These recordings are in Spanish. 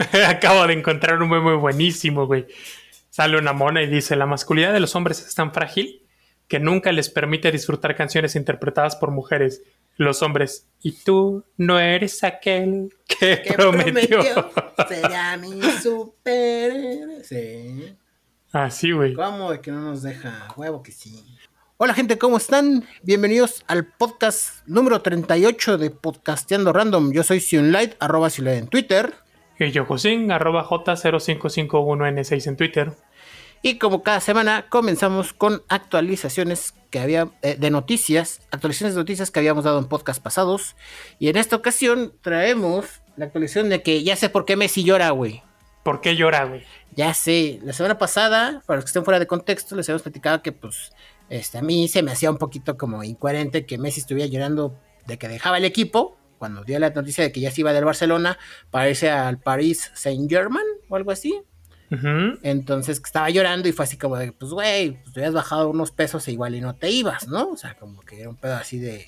Acabo de encontrar un meme buenísimo, güey. Sale una mona y dice, la masculinidad de los hombres es tan frágil que nunca les permite disfrutar canciones interpretadas por mujeres. Los hombres, y tú no eres aquel que, prometió. Será mi super. Sí. Así, güey. ¿Cómo de que no nos deja? Huevo que sí. Hola gente, ¿cómo están? Bienvenidos al podcast número 38 de Podcasteando Random. Yo soy Sionlight, arroba Sionlight en Twitter. Y yo, Josín, arroba J0551N6 en Twitter. Y como cada semana comenzamos con actualizaciones que había eh, de noticias, actualizaciones de noticias que habíamos dado en podcast pasados. Y en esta ocasión traemos la actualización de que ya sé por qué Messi llora, güey. ¿Por qué llora, güey? Ya sé, la semana pasada, para los que estén fuera de contexto, les habíamos platicado que pues este, a mí se me hacía un poquito como incoherente que Messi estuviera llorando de que dejaba el equipo, cuando dio la noticia de que ya se iba del Barcelona para irse al Paris Saint Germain o algo así. Entonces estaba llorando y fue así como de, pues, güey, pues te habías bajado unos pesos e igual y no te ibas, ¿no? O sea, como que era un pedo así de,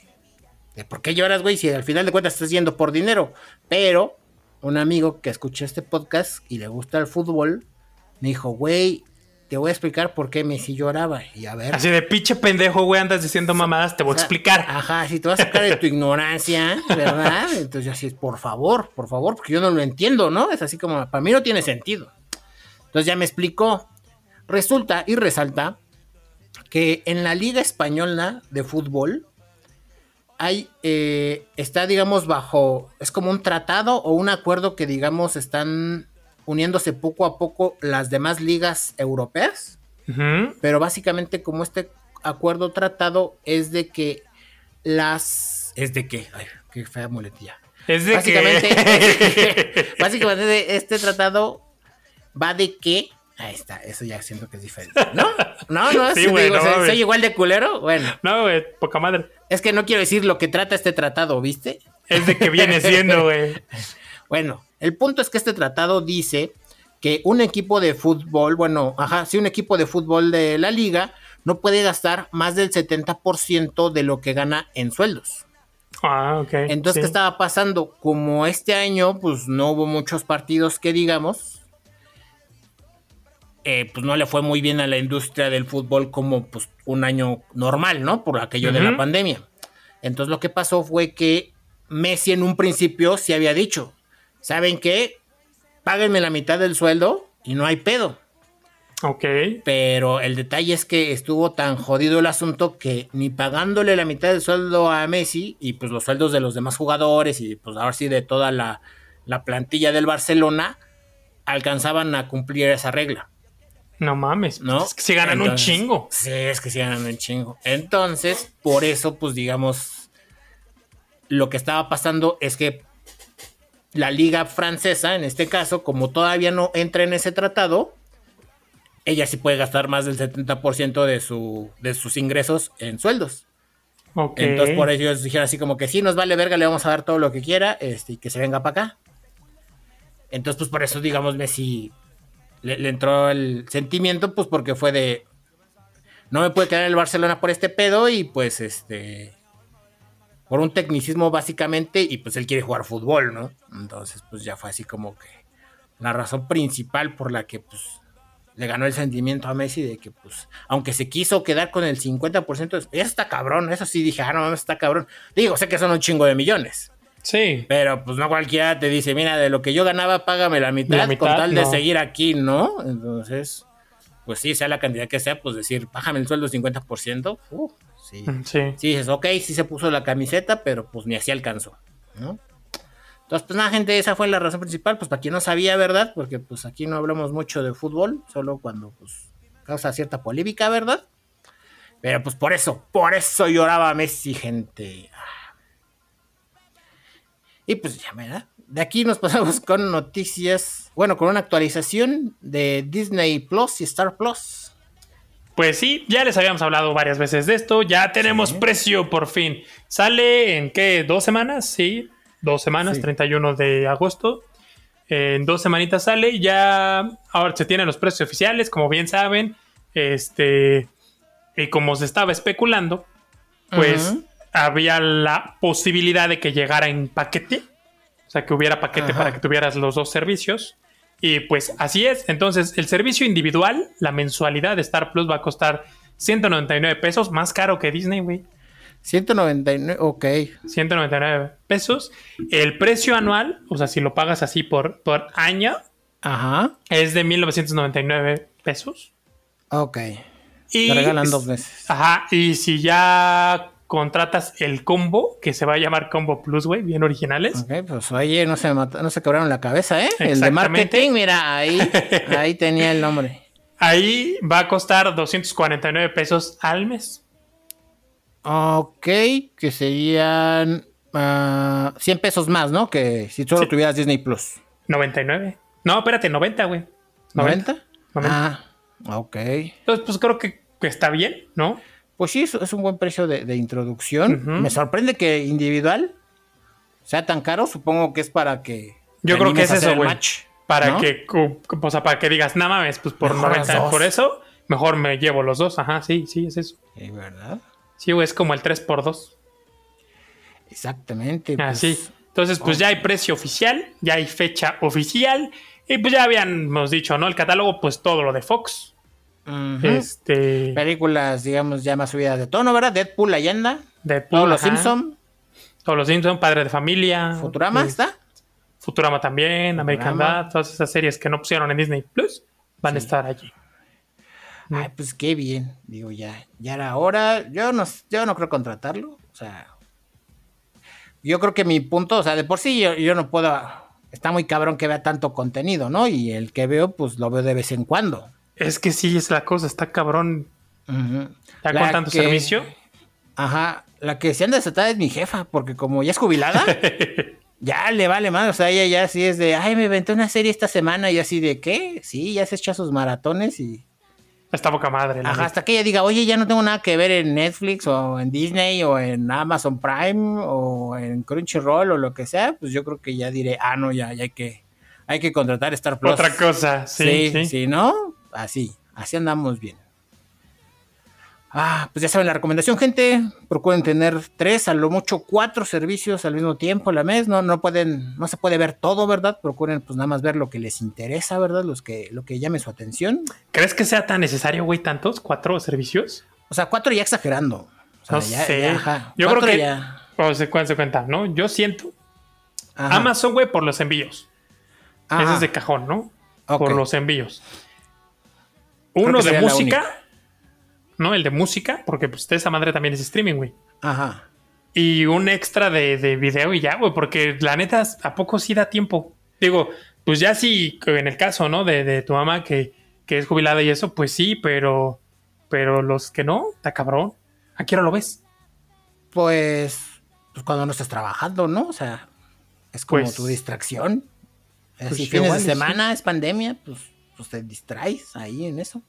de ¿por qué lloras, güey? Si al final de cuentas estás yendo por dinero. Pero un amigo que escuchó este podcast y le gusta el fútbol, me dijo, güey, te voy a explicar por qué Messi lloraba. Y a ver. Así de pinche pendejo, güey, andas diciendo mamadas, te voy a explicar. Ajá, si te vas a sacar de tu ignorancia, ¿verdad? Entonces yo así, por favor, por favor, porque yo no lo entiendo, ¿no? Es así como, para mí no tiene sentido. Entonces ya me explicó. Resulta y resalta que en la Liga Española de Fútbol hay, eh, está, digamos, bajo, es como un tratado o un acuerdo que, digamos, están uniéndose poco a poco las demás ligas europeas. Pero básicamente como este acuerdo tratado es de que las... Es de que... Ay, qué fea muletilla. Es de básicamente, básicamente este tratado va de que. Ahí está, eso ya siento que es diferente. ¿No? No, no, sí, güey, ¿soy, igual de culero? Bueno. No, güey, poca madre. Es que no quiero decir lo que trata este tratado, ¿viste? Es de que viene siendo, güey. Bueno, el punto es que este tratado dice que un equipo de fútbol, bueno, ajá, sí, un equipo de fútbol de la liga no puede gastar más del 70% de lo que gana en sueldos. Ah, ok. Entonces, ¿qué estaba pasando? Como este año, pues no hubo muchos partidos que digamos, eh, pues no le fue muy bien a la industria del fútbol como pues un año normal, ¿no? Por aquello de la pandemia. Entonces lo que pasó fue que Messi en un principio se había dicho, ¿saben qué? Páguenme la mitad del sueldo y no hay pedo. Ok. Pero el detalle es que estuvo tan jodido el asunto que ni pagándole la mitad del sueldo a Messi y pues los sueldos de los demás jugadores y pues ahora sí de toda la, la plantilla del Barcelona alcanzaban a cumplir esa regla. No mames, ¿no? Es que se ganan un chingo. Sí, es que se ganan un chingo. Entonces, por eso, pues digamos, lo que estaba pasando es que la liga francesa, en este caso, como todavía no entra en ese tratado, ella sí puede gastar más del 70% de, su, de sus ingresos en sueldos. Entonces, por eso ellos dijeron así como que sí, nos vale verga, le vamos a dar todo lo que quiera este, y que se venga para acá. Entonces, pues por eso, digamos, Messi le, entró el sentimiento, pues porque fue de. No me puede quedar en el Barcelona por este pedo y pues este. Por un tecnicismo básicamente y pues él quiere jugar fútbol, ¿no? Entonces pues ya fue así como que la razón principal por la que pues le ganó el sentimiento a Messi de que pues aunque se quiso quedar con el 50%, eso está cabrón, eso sí dije, ah no, está cabrón. Digo, sé que son un chingo de millones. Sí. Pero pues no cualquiera te dice, mira, de lo que yo ganaba, págame la mitad, con tal de seguir aquí, ¿no? Entonces, pues sí, sea la cantidad que sea, pues decir, págame el sueldo 50%. Uf, sí. Mm, sí. Sí, dices, ok, sí se puso la camiseta, pero pues ni así alcanzó, ¿no? Entonces, pues nada, gente, esa fue la razón principal, pues para quien no sabía, ¿verdad? Porque pues aquí no hablamos mucho de fútbol, solo cuando pues causa cierta polémica, ¿verdad? Pero pues por eso, por eso lloraba Messi, gente. Y pues ya, ¿verdad? De aquí nos pasamos con noticias, bueno, con una actualización de Disney Plus y Star Plus. Pues sí, ya les habíamos hablado varias veces de esto, ya tenemos precio por fin. Sale en qué, dos semanas, sí, dos semanas, 31 de agosto. En dos semanitas sale, ya ahora se tienen los precios oficiales, como bien saben, este, y como se estaba especulando, pues había la posibilidad de que llegara en paquete. O sea, que hubiera paquete para que tuvieras los dos servicios. Y pues así es. Entonces, el servicio individual, la mensualidad de Star Plus va a costar 199 pesos, más caro que Disney, güey. 199, ok. 199 pesos. El precio anual, o sea, si lo pagas así por, por año, Ajá. es de 1999 pesos. Ok. Y, Te regalan dos veces. Ajá, y si ya contratas el combo, que se va a llamar Combo Plus, güey, bien originales. Ok, pues oye, no se, no se quebraron la cabeza, ¿eh? El de marketing, mira, ahí, ahí tenía el nombre. Ahí va a costar 249 pesos al mes. Ok, que serían ah, 100 pesos más, ¿no? Que si solo Sí. tuvieras Disney Plus. 99. No, espérate, 90, güey. ¿90? 90. Ah, ok. Entonces, pues creo que, que está bien, ¿no? Pues sí, es, es un buen precio de, de introducción. Me sorprende que individual sea tan caro. Supongo que es para que. Yo creo que es eso, el güey. match, Para ¿no? que, o sea, para que digas, no mames, pues por Mejor las 90, dos. por eso, mejor me llevo los dos. Ajá, sí, sí, es eso. Sí, ¿verdad? Sí, güey, es como el 3x2. Exactamente. pues, Así. Entonces, pues ya hay precio oficial, ya hay fecha oficial. Y pues ya habíamos dicho, ¿no? El catálogo, pues todo lo de Fox. Este. Películas, digamos, ya más subidas de tono, ¿verdad? Deadpool. Deadpool, Todos los. Simpson. Todos los Simpson, Padre de Familia. Futurama, eh, ¿está? Futurama también, American. Dad, todas esas series que no pusieron en Disney Plus van a estar allí. Ay, pues qué bien. Digo, ya, ya era hora. Yo no, yo no creo contratarlo. O sea, yo creo que mi punto, o sea, de por sí yo, yo no puedo. Está muy cabrón que vea tanto contenido, ¿no? Y el que veo, pues lo veo de vez en cuando. Es que sí, es la cosa, está cabrón. Ujú. Ya La con tanto que- servicio. Ajá. La que se anda desatada es mi jefa, porque como ya es jubilada, ya le vale más. O sea, ella ya así es de, ay, me inventé una serie esta semana y así de, ¿qué? Sí, ya se echa sus maratones y. Está poca madre. Ajá, neta. hasta que ella diga, oye, ya no tengo nada que ver en Netflix o en Disney o en Amazon Prime o en Crunchyroll o lo que sea, pues yo creo que ya diré, ah, no, ya, ya hay que, hay que contratar Star Plus. Otra cosa, sí, Sí, sí. sí, ¿no? Así, así andamos bien. Ah, pues ya saben la recomendación, gente. Procuren tener tres, a lo mucho cuatro servicios al mismo tiempo a la mes. No, no pueden, no se puede ver todo, ¿verdad? Procuren pues nada más ver lo que les interesa, ¿verdad? Los que, lo que llame su atención. ¿Crees que sea tan necesario, güey, tantos? ¿Cuatro servicios? O sea, cuatro ya exagerando. O sea, No ya- sé. ya, ajá. Yo Cuatro creo que. ya- O se se cuenta, ¿no? Yo siento. ajá. Amazon, güey, por los envíos. Ajá. Ese es de cajón, ¿no? Por los envíos. Uno de música. ¿No? El de música, porque pues esa madre también es streaming, güey. Ajá. Y un extra de, de video y ya, güey, porque la neta, ¿a poco sí da tiempo? Digo, pues ya sí, en el caso, ¿no? De, de tu mamá que, que es jubilada y eso, pues sí, pero, pero los que no, está cabrón. ¿A qué hora lo ves? Pues, pues cuando no estás trabajando, ¿no? O sea, es como Pues- tu distracción. pues Así fines igual de sí. semana, es pandemia, pues, pues te distraes ahí en eso.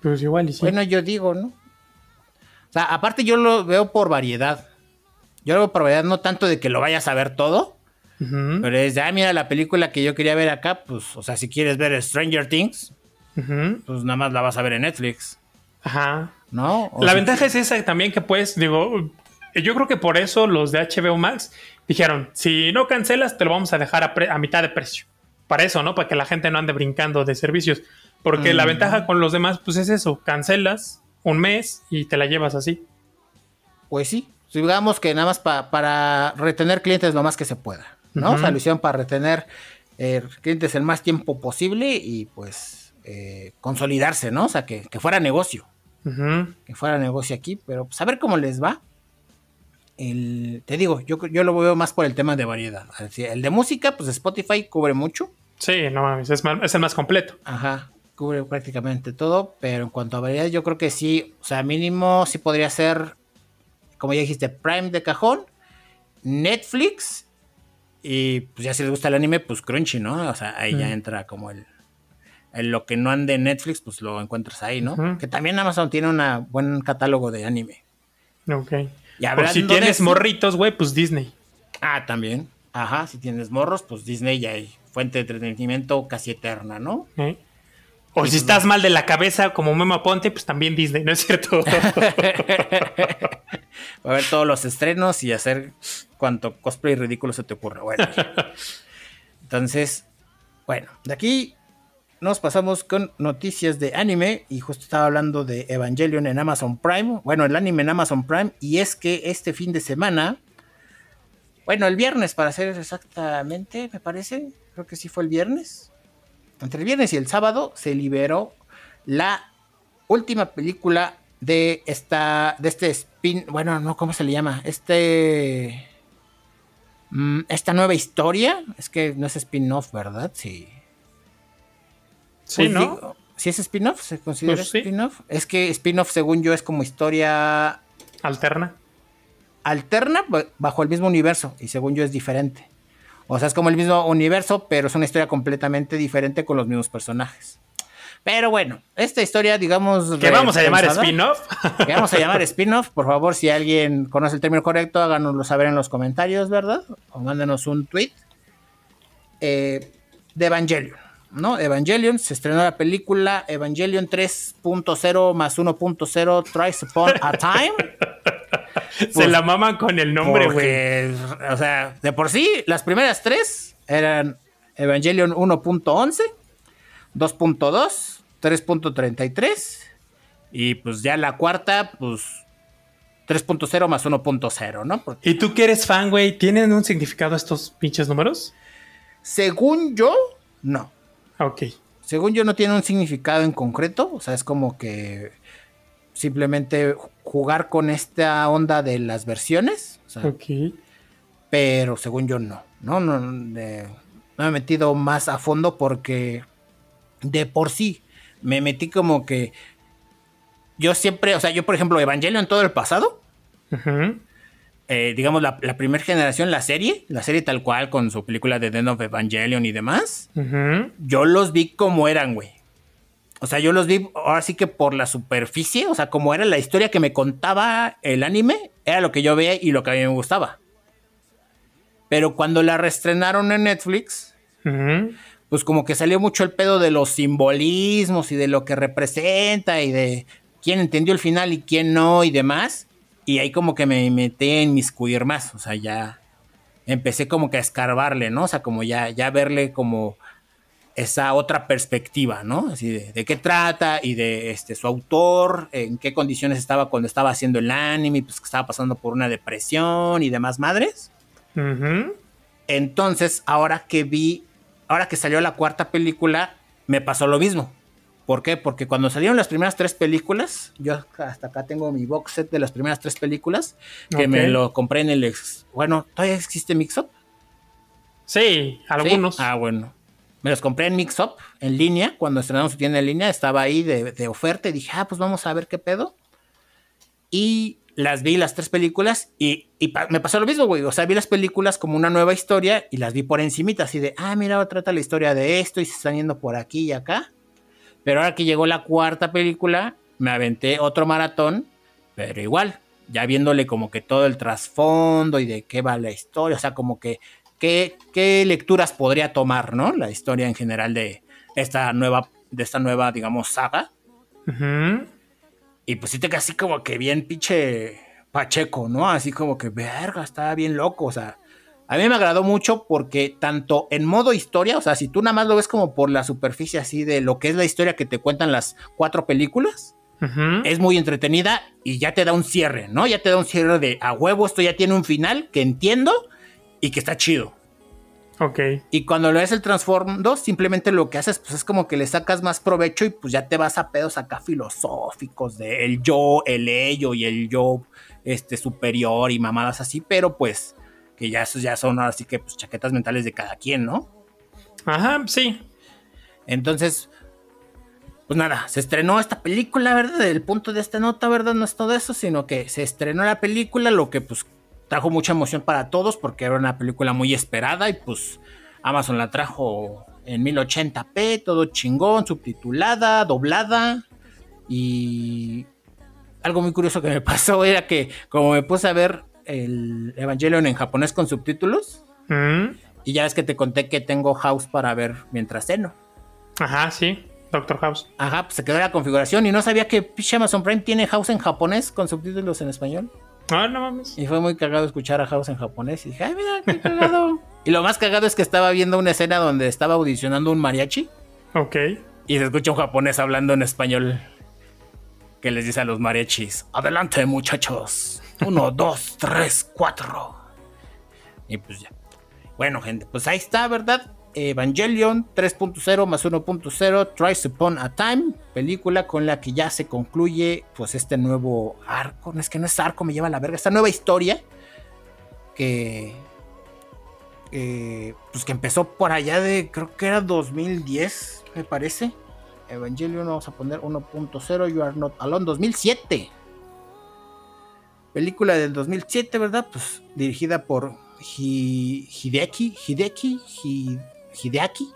Pues igual y sí. Bueno, yo digo, ¿no? O sea, aparte yo lo veo por variedad. Yo lo veo por variedad, no tanto de que lo vayas a ver todo, pero es de, ah, mira la película que yo quería ver acá, pues, o sea, si quieres ver Stranger Things, pues nada más la vas a ver en Netflix, Ajá. ¿no? O La si- ventaja es esa también que pues, digo, yo creo que por eso los de HBO Max dijeron, si no cancelas, te lo vamos a dejar a mitad de precio. Para eso, ¿no? Para que la gente no ande brincando de servicios. Porque la ventaja con los demás, pues es eso, cancelas un mes y te la llevas así. Pues sí, digamos que nada más pa- para retener clientes lo más que se pueda, ¿no? Ujú. O sea, lo hicieron para retener eh, clientes el más tiempo posible y pues eh, consolidarse, ¿no? O sea, que, que fuera negocio, que fuera negocio aquí, pero pues a ver cómo les va. El, te digo, yo, yo lo veo más por el tema de variedad. El de música, pues Spotify cubre mucho, Sí, no mames, es, es el más completo. ajá, cubre prácticamente todo, pero en cuanto a variedad, yo creo que sí, o sea, mínimo sí podría ser, como ya dijiste, Prime de cajón, Netflix, y pues ya si les gusta el anime, pues Crunchy, ¿no? O sea, ahí ya entra como el, lo que no ande en Netflix, pues lo encuentras ahí, ¿no? Que también Amazon tiene un buen catálogo de anime. Ok. Y Por si de tienes morritos, güey, pues Disney. Ah, también. Ajá, si tienes morros, pues Disney ya hay fuente de entretenimiento casi eterna, ¿no? ¿eh? O si estás mal de la cabeza como Memo Ponte, pues también Disney, ¿no es cierto? Va a ver todos los estrenos y hacer cuanto cosplay ridículo se te ocurra. Bueno. Entonces, Bueno, de aquí nos pasamos con noticias de anime y justo estaba hablando de Evangelion en Amazon Prime. Bueno, el anime en Amazon Prime y es que este fin de semana, bueno, el viernes para ser exactamente, me parece, creo que sí fue el viernes. Entre el viernes y el sábado se liberó la última película de esta de este spin, bueno, no, ¿cómo se le llama? Este mm, esta nueva historia, es que no es spin-off, ¿verdad? Sí. Sí, Pues ¿no? digo, ¿Sí es spin-off? ¿Se considera Pues sí. spin-off? Es que spin-off, según yo, es como historia Alterna. alterna ba- bajo el mismo universo. Y según yo es diferente. O sea, es como el mismo universo, pero es una historia completamente diferente con los mismos personajes. Pero bueno, esta historia, digamos... Que vamos a llamar spin-off. que vamos a llamar spin-off. Por favor, si alguien conoce el término correcto, háganoslo saber en los comentarios, ¿verdad? O mándenos un tweet. Eh, de Evangelion, ¿no? Evangelion, se estrenó la película Evangelion 3.0 más 1.0 Tries Upon a Time. Se la maman con el nombre, güey. O sea, de por sí, las primeras tres eran Evangelion 1.11, 2.2, 3.33 y pues ya la cuarta, pues 3.0 más 1.0, ¿no? Porque ¿Y tú que eres fan, güey? ¿Tienen un significado estos pinches números? según yo, no. Ok. Según yo no tiene un significado en concreto, o sea, es como que simplemente jugar con esta onda de las versiones, o sea, Ok. pero según yo no, no, no, no, eh, no me he metido más a fondo porque de por sí me metí como que yo siempre, o sea, yo por ejemplo, Evangelio en todo el pasado, Ujú. Eh, digamos la, la primera generación, la serie, la serie tal cual con su película de The End of Evangelion y demás, yo los vi como eran, güey. O sea, yo los vi ahora sí que por la superficie, o sea, como era la historia que me contaba el anime, era lo que yo veía y lo que a mí me gustaba. Pero cuando la reestrenaron en Netflix, pues como que salió mucho el pedo de los simbolismos y de lo que representa y de quién entendió el final y quién no y demás. Y ahí como que me metí en miscuir más, o sea, ya empecé como que a escarbarle, ¿no? O sea, como ya, ya verle como esa otra perspectiva, ¿no? Así de, de qué trata y de este, su autor, en qué condiciones estaba cuando estaba haciendo el anime, pues que estaba pasando por una depresión y demás madres. Entonces, ahora que vi, ahora que salió la cuarta película, me pasó lo mismo. ¿Por qué? Porque cuando salieron las primeras tres películas, yo hasta acá tengo mi box set de las primeras tres películas, que me lo compré en el... ex- bueno, ¿todavía existe Mixup? Sí, algunos. ¿Sí? Ah, bueno. Me los compré en Mixup, en línea, cuando estrenamos su tienda en línea, estaba ahí de, de oferta y dije, ah, pues vamos a ver qué pedo. Y las vi las tres películas y, y pa- me pasó lo mismo, güey. O sea, vi las películas como una nueva historia y las vi por encimita, así de, ah, mira, trata la historia de esto y se están yendo por aquí y acá. Pero ahora que llegó la cuarta película, me aventé otro maratón, pero igual, ya viéndole como que todo el trasfondo y de qué va la historia, o sea, como que qué, qué lecturas podría tomar, ¿no? La historia en general de esta nueva, de esta nueva, digamos, saga. Y pues sí te quedas así como que bien pinche pacheco, ¿no? Así como que, verga, está bien loco, o sea. A mí me agradó mucho porque tanto en modo historia, o sea, si tú nada más lo ves como por la superficie así de lo que es la historia que te cuentan las cuatro películas, es muy entretenida y ya te da un cierre, ¿no? Ya te da un cierre de a huevo, esto ya tiene un final que entiendo y que está chido. Ok. Y cuando lo ves el Transform simplemente lo que haces pues es como que le sacas más provecho y pues ya te vas a pedos acá filosóficos de el yo, el ello y el yo este superior y mamadas así, pero pues que ya ya son así que pues chaquetas mentales de cada quien, ¿no? Ajá, sí. Entonces, pues nada, se estrenó esta película, ¿verdad? El punto de esta nota, ¿verdad? No es todo eso, sino que se estrenó la película, lo que pues trajo mucha emoción para todos porque era una película muy esperada y pues Amazon la trajo en 1080p, todo chingón, subtitulada, doblada y algo muy curioso que me pasó era que como me puse a ver el Evangelion en japonés con subtítulos Mm. y ya es que te conté que tengo House para ver mientras ceno. Ajá, sí. Doctor House. Ajá, pues se quedó la configuración y no sabía que Amazon Prime tiene House en japonés con subtítulos en español. Ah, no mames. Y fue muy cagado escuchar a House en japonés. Y dije, ay, mira, qué cagado. Y lo más cagado es que estaba viendo una escena donde estaba audicionando un mariachi. Ok. Y se escucha un japonés hablando en español. Que les dice a los mariachis: Adelante, muchachos. Uno, dos, tres, cuatro. Y pues ya. Bueno, gente, pues ahí está, ¿verdad? Evangelion 3.0 más 1.0 Tries Upon a Time, película con la que ya se concluye pues este nuevo arco, no es que no es arco, me lleva a la verga, esta nueva historia que eh, pues que empezó por allá de creo que era 2010, me parece. Evangelion vamos a poner 1.0 You Are Not Alone 2007. Película del 2007, ¿verdad? Pues dirigida por Hideki, Hideki, Hideaki,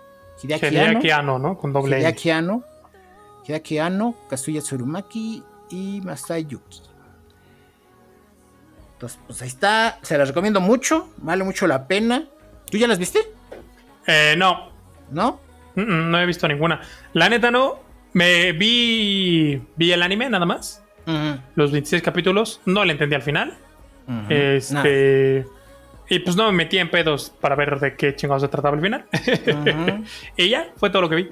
Hideaki Anno, ¿no? Con doble Hideaki Anno, Hideaki Anno, Kazuya Tsurumaki y Masayuki. Entonces, pues ahí está, se las recomiendo mucho, vale mucho la pena. ¿Tú ya las viste? Eh, no. ¿No? no he visto ninguna. La neta no, me vi vi el anime nada más. Los 26 capítulos, no le entendí al final. Este y pues no me metí en pedos para ver de qué chingados se trataba el final. y ya, fue todo lo que vi.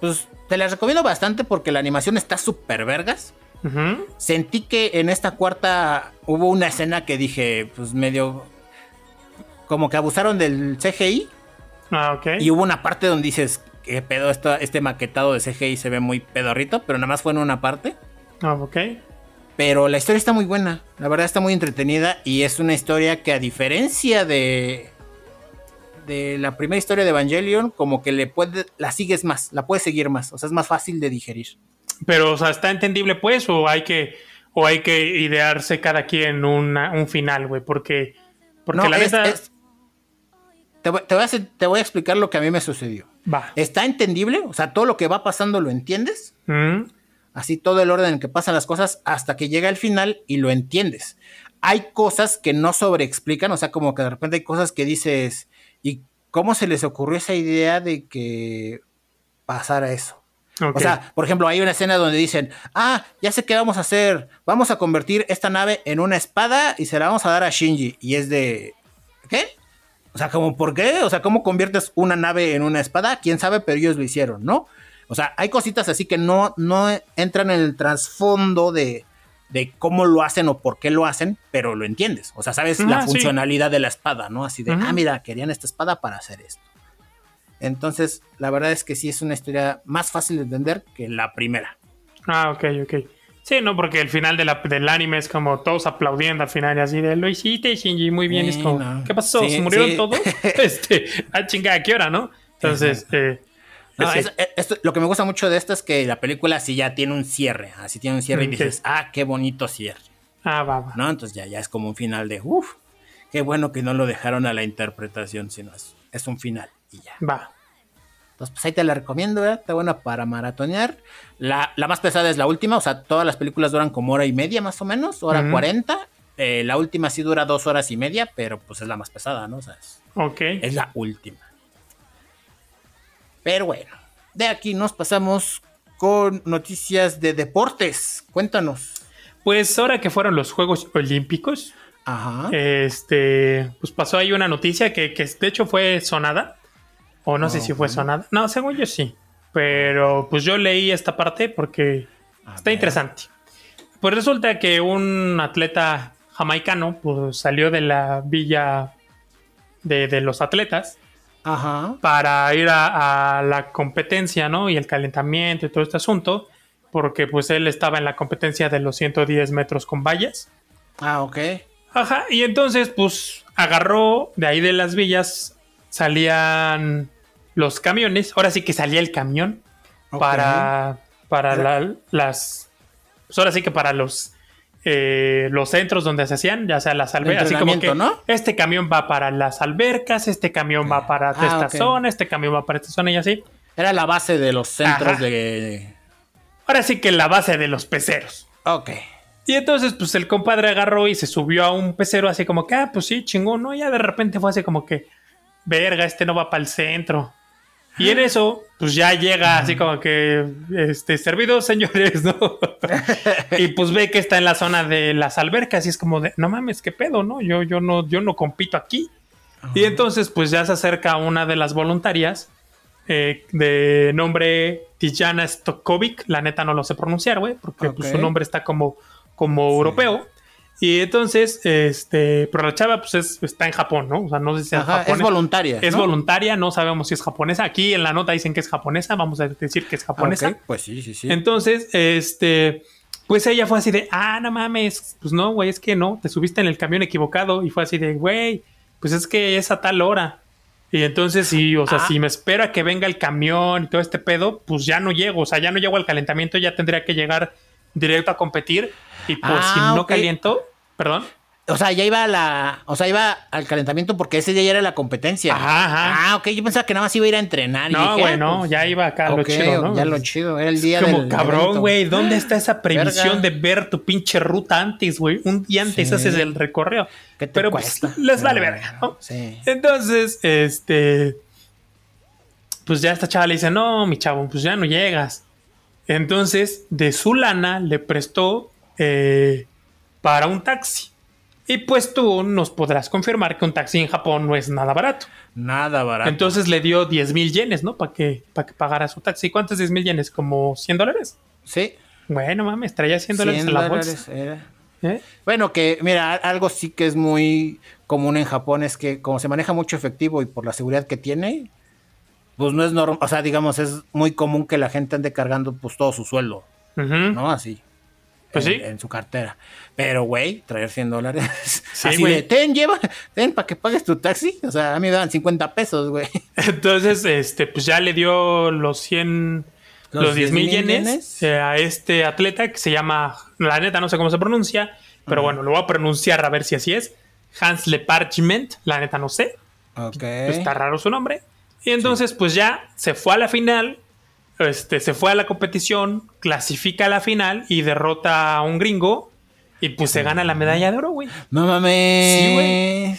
Pues te la recomiendo bastante porque la animación está súper vergas. Sentí que en esta cuarta hubo una escena que dije, pues medio. Como que abusaron del CGI. Ah, ok. Y hubo una parte donde dices, ¿qué pedo? este maquetado de CGI se ve muy pedorrito, pero nada más fue en una parte. Ah, ok. Pero la historia está muy buena, la verdad está muy entretenida y es una historia que a diferencia de de la primera historia de Evangelion, como que le puede la sigues más, la puedes seguir más, o sea, es más fácil de digerir. Pero o sea, está entendible pues o hay que o hay que idearse cada quien un final, güey, porque porque la es, te, voy, a, te, voy, a, explicar lo que a mí me sucedió. Va. Está entendible, o sea, todo lo que va pasando lo entiendes. Mm así todo el orden en que pasan las cosas hasta que llega el final y lo entiendes. Hay cosas que no sobreexplican, o sea, como que de repente hay cosas que dices, ¿y cómo se les ocurrió esa idea de que pasara eso? O sea, por ejemplo, hay una escena donde dicen, ah, ya sé qué vamos a hacer, vamos a convertir esta nave en una espada y se la vamos a dar a Shinji. Y es de, ¿qué? O sea, como, ¿por qué? O sea, ¿cómo conviertes una nave en una espada? ¿Quién sabe? Pero ellos lo hicieron, ¿no? O sea, hay cositas así que no, no entran en el trasfondo de, cómo lo hacen o por qué lo hacen, pero lo entiendes. O sea, sabes la funcionalidad de la espada, ¿no? Así de, ah, mira, querían esta espada para hacer esto. Entonces, la verdad es que sí es una historia más fácil de entender que la primera. Ah, ok, ok. Sí, no, porque el final del anime es como todos aplaudiendo al final y así de lo hiciste, Shinji, muy bien. es como, ¿qué pasó? ¿Se murieron todos? este, ah, chingada, ¿qué hora, no? Entonces, eh, lo que me gusta mucho de esto es que la película sí ya tiene un cierre, así tiene un cierre y dices, ah, qué bonito cierre. Ah, va, va. ¿No? Entonces ya, ya es como un final de, uff, qué bueno que no lo dejaron a la interpretación, sino es, un final y ya. Va. Entonces, pues ahí te la recomiendo, ¿verdad? Está buena para maratonear. La, más pesada es la última, o sea, todas las películas duran como hora y media más o menos, hora cuarenta. Eh, la última sí dura dos horas y media, pero pues es la más pesada, ¿no? O sea, es, es la última. Pero bueno, de aquí nos pasamos con noticias de deportes. Cuéntanos. Pues ahora que fueron los Juegos Olímpicos, este, pues pasó ahí una noticia que, de hecho fue sonada. O no sé si fue sonada. No, según yo sí. Pero pues yo leí esta parte porque está interesante. Pues resulta que un atleta jamaicano pues salió de la villa de, de los atletas para ir a, la competencia, ¿no? Y el calentamiento y todo este asunto, porque pues él estaba en la competencia de los 110 metros con vallas. Ah, ok. Ajá, y entonces pues agarró de ahí de las villas, salían los camiones, ahora sí que salía el camión para, para las... Pues ahora sí que para los eh, los centros donde se hacían, ya sea las albercas, así como que este camión va para las albercas, este camión va para ah, esta zona, este camión va para esta zona y así. Era la base de los centros de... Ahora sí que la base de los peceros. Ok. Y entonces, pues el compadre agarró y se subió a un pecero así como que, ah, pues sí, chingón, ¿no? Y ya de repente fue así como que, verga, este no va para el centro. Y en eso, pues ya llega así como que, este, servidos señores, ¿no? y pues ve que está en la zona de las albercas y es como de, no mames, qué pedo, ¿no? Yo, yo no, yo no compito aquí. Y entonces, pues ya se acerca una de las voluntarias eh, de nombre Tijana Stokovic. La neta no lo sé pronunciar, güey, porque pues, su nombre está como, como europeo. Y entonces, este, pero la chava pues está en Japón, ¿no? O sea, no sé si es japonesa. Es voluntaria. Es voluntaria, no sabemos si es japonesa. Aquí en la nota dicen que es japonesa, vamos a decir que es japonesa. Pues sí, sí, sí. Entonces, este, pues ella fue así de, ah, no mames, pues no, güey, es que no, te subiste en el camión equivocado. Y fue así de, güey, pues es que es a tal hora. Y entonces, sí, o sea, ah. si me espera que venga el camión y todo este pedo, pues ya no llego. O sea, ya no llego al calentamiento, ya tendría que llegar directo a competir. Y pues si ah, no caliento, perdón. O sea, ya iba a la. O sea, iba al calentamiento porque ese día ya era la competencia. Ajá, Ah, ok. Yo pensaba que nada más iba a ir a entrenar. no, güey, no. Pues, ya iba acá lo chido, ¿no? Ya lo chido. Era el día Como cabrón, güey. ¿Dónde está esa previsión de ver tu pinche ruta antes, güey? Un día antes haces el recorrido. ¿Qué te Pero pues, les vale verga, ¿no? Sí. Entonces, este. Pues ya esta chava le dice: No, mi chavo, pues ya no llegas. Entonces, de su lana le prestó eh, para un taxi. Y pues tú nos podrás confirmar que un taxi en Japón no es nada barato. Nada barato. Entonces le dio 10 mil yenes, ¿no? Para que, para que pagara su taxi. ¿Cuántos 10 mil yenes? ¿Como 100 dólares? Sí. Bueno, mames, traía 100 dólares en la bolsa. ¿Eh? Bueno, que mira, algo sí que es muy común en Japón es que como se maneja mucho efectivo y por la seguridad que tiene, pues no es normal, o sea, digamos, es muy común que la gente ande cargando pues todo su sueldo, ¿no? Así. Pues en, sí. En su cartera. Pero, güey, traer 100 dólares. Sí, así de, ten, lleva, ten, para que pagues tu taxi. O sea, a mí me dan 50 pesos, güey. Entonces, este, pues ya le dio los 100, los, 10 mil yenes, eh, a este atleta que se llama, la neta no sé cómo se pronuncia, pero bueno, lo voy a pronunciar a ver si así es. Hans Leparchment, la neta no sé. Ok. Pues está raro su nombre. Y entonces, pues ya se fue a la final este, se fue a la competición, clasifica a la final y derrota a un gringo y pues se gana la medalla de oro, güey. No mames. Sí, güey.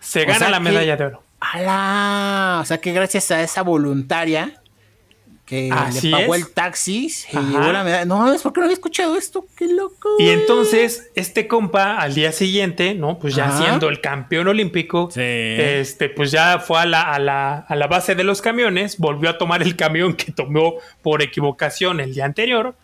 Se gana la medalla de oro. ¡Hala! O sea que gracias a esa voluntaria que le pagó el taxi y llevó la medalla. No mames, ¿por qué no había escuchado esto? ¡Qué loco! Y entonces, este compa, al día siguiente, ¿no? Pues ya siendo el campeón olímpico, este, pues ya fue a la, a, la, a la base de los camiones, volvió a tomar el camión que tomó por equivocación el día anterior.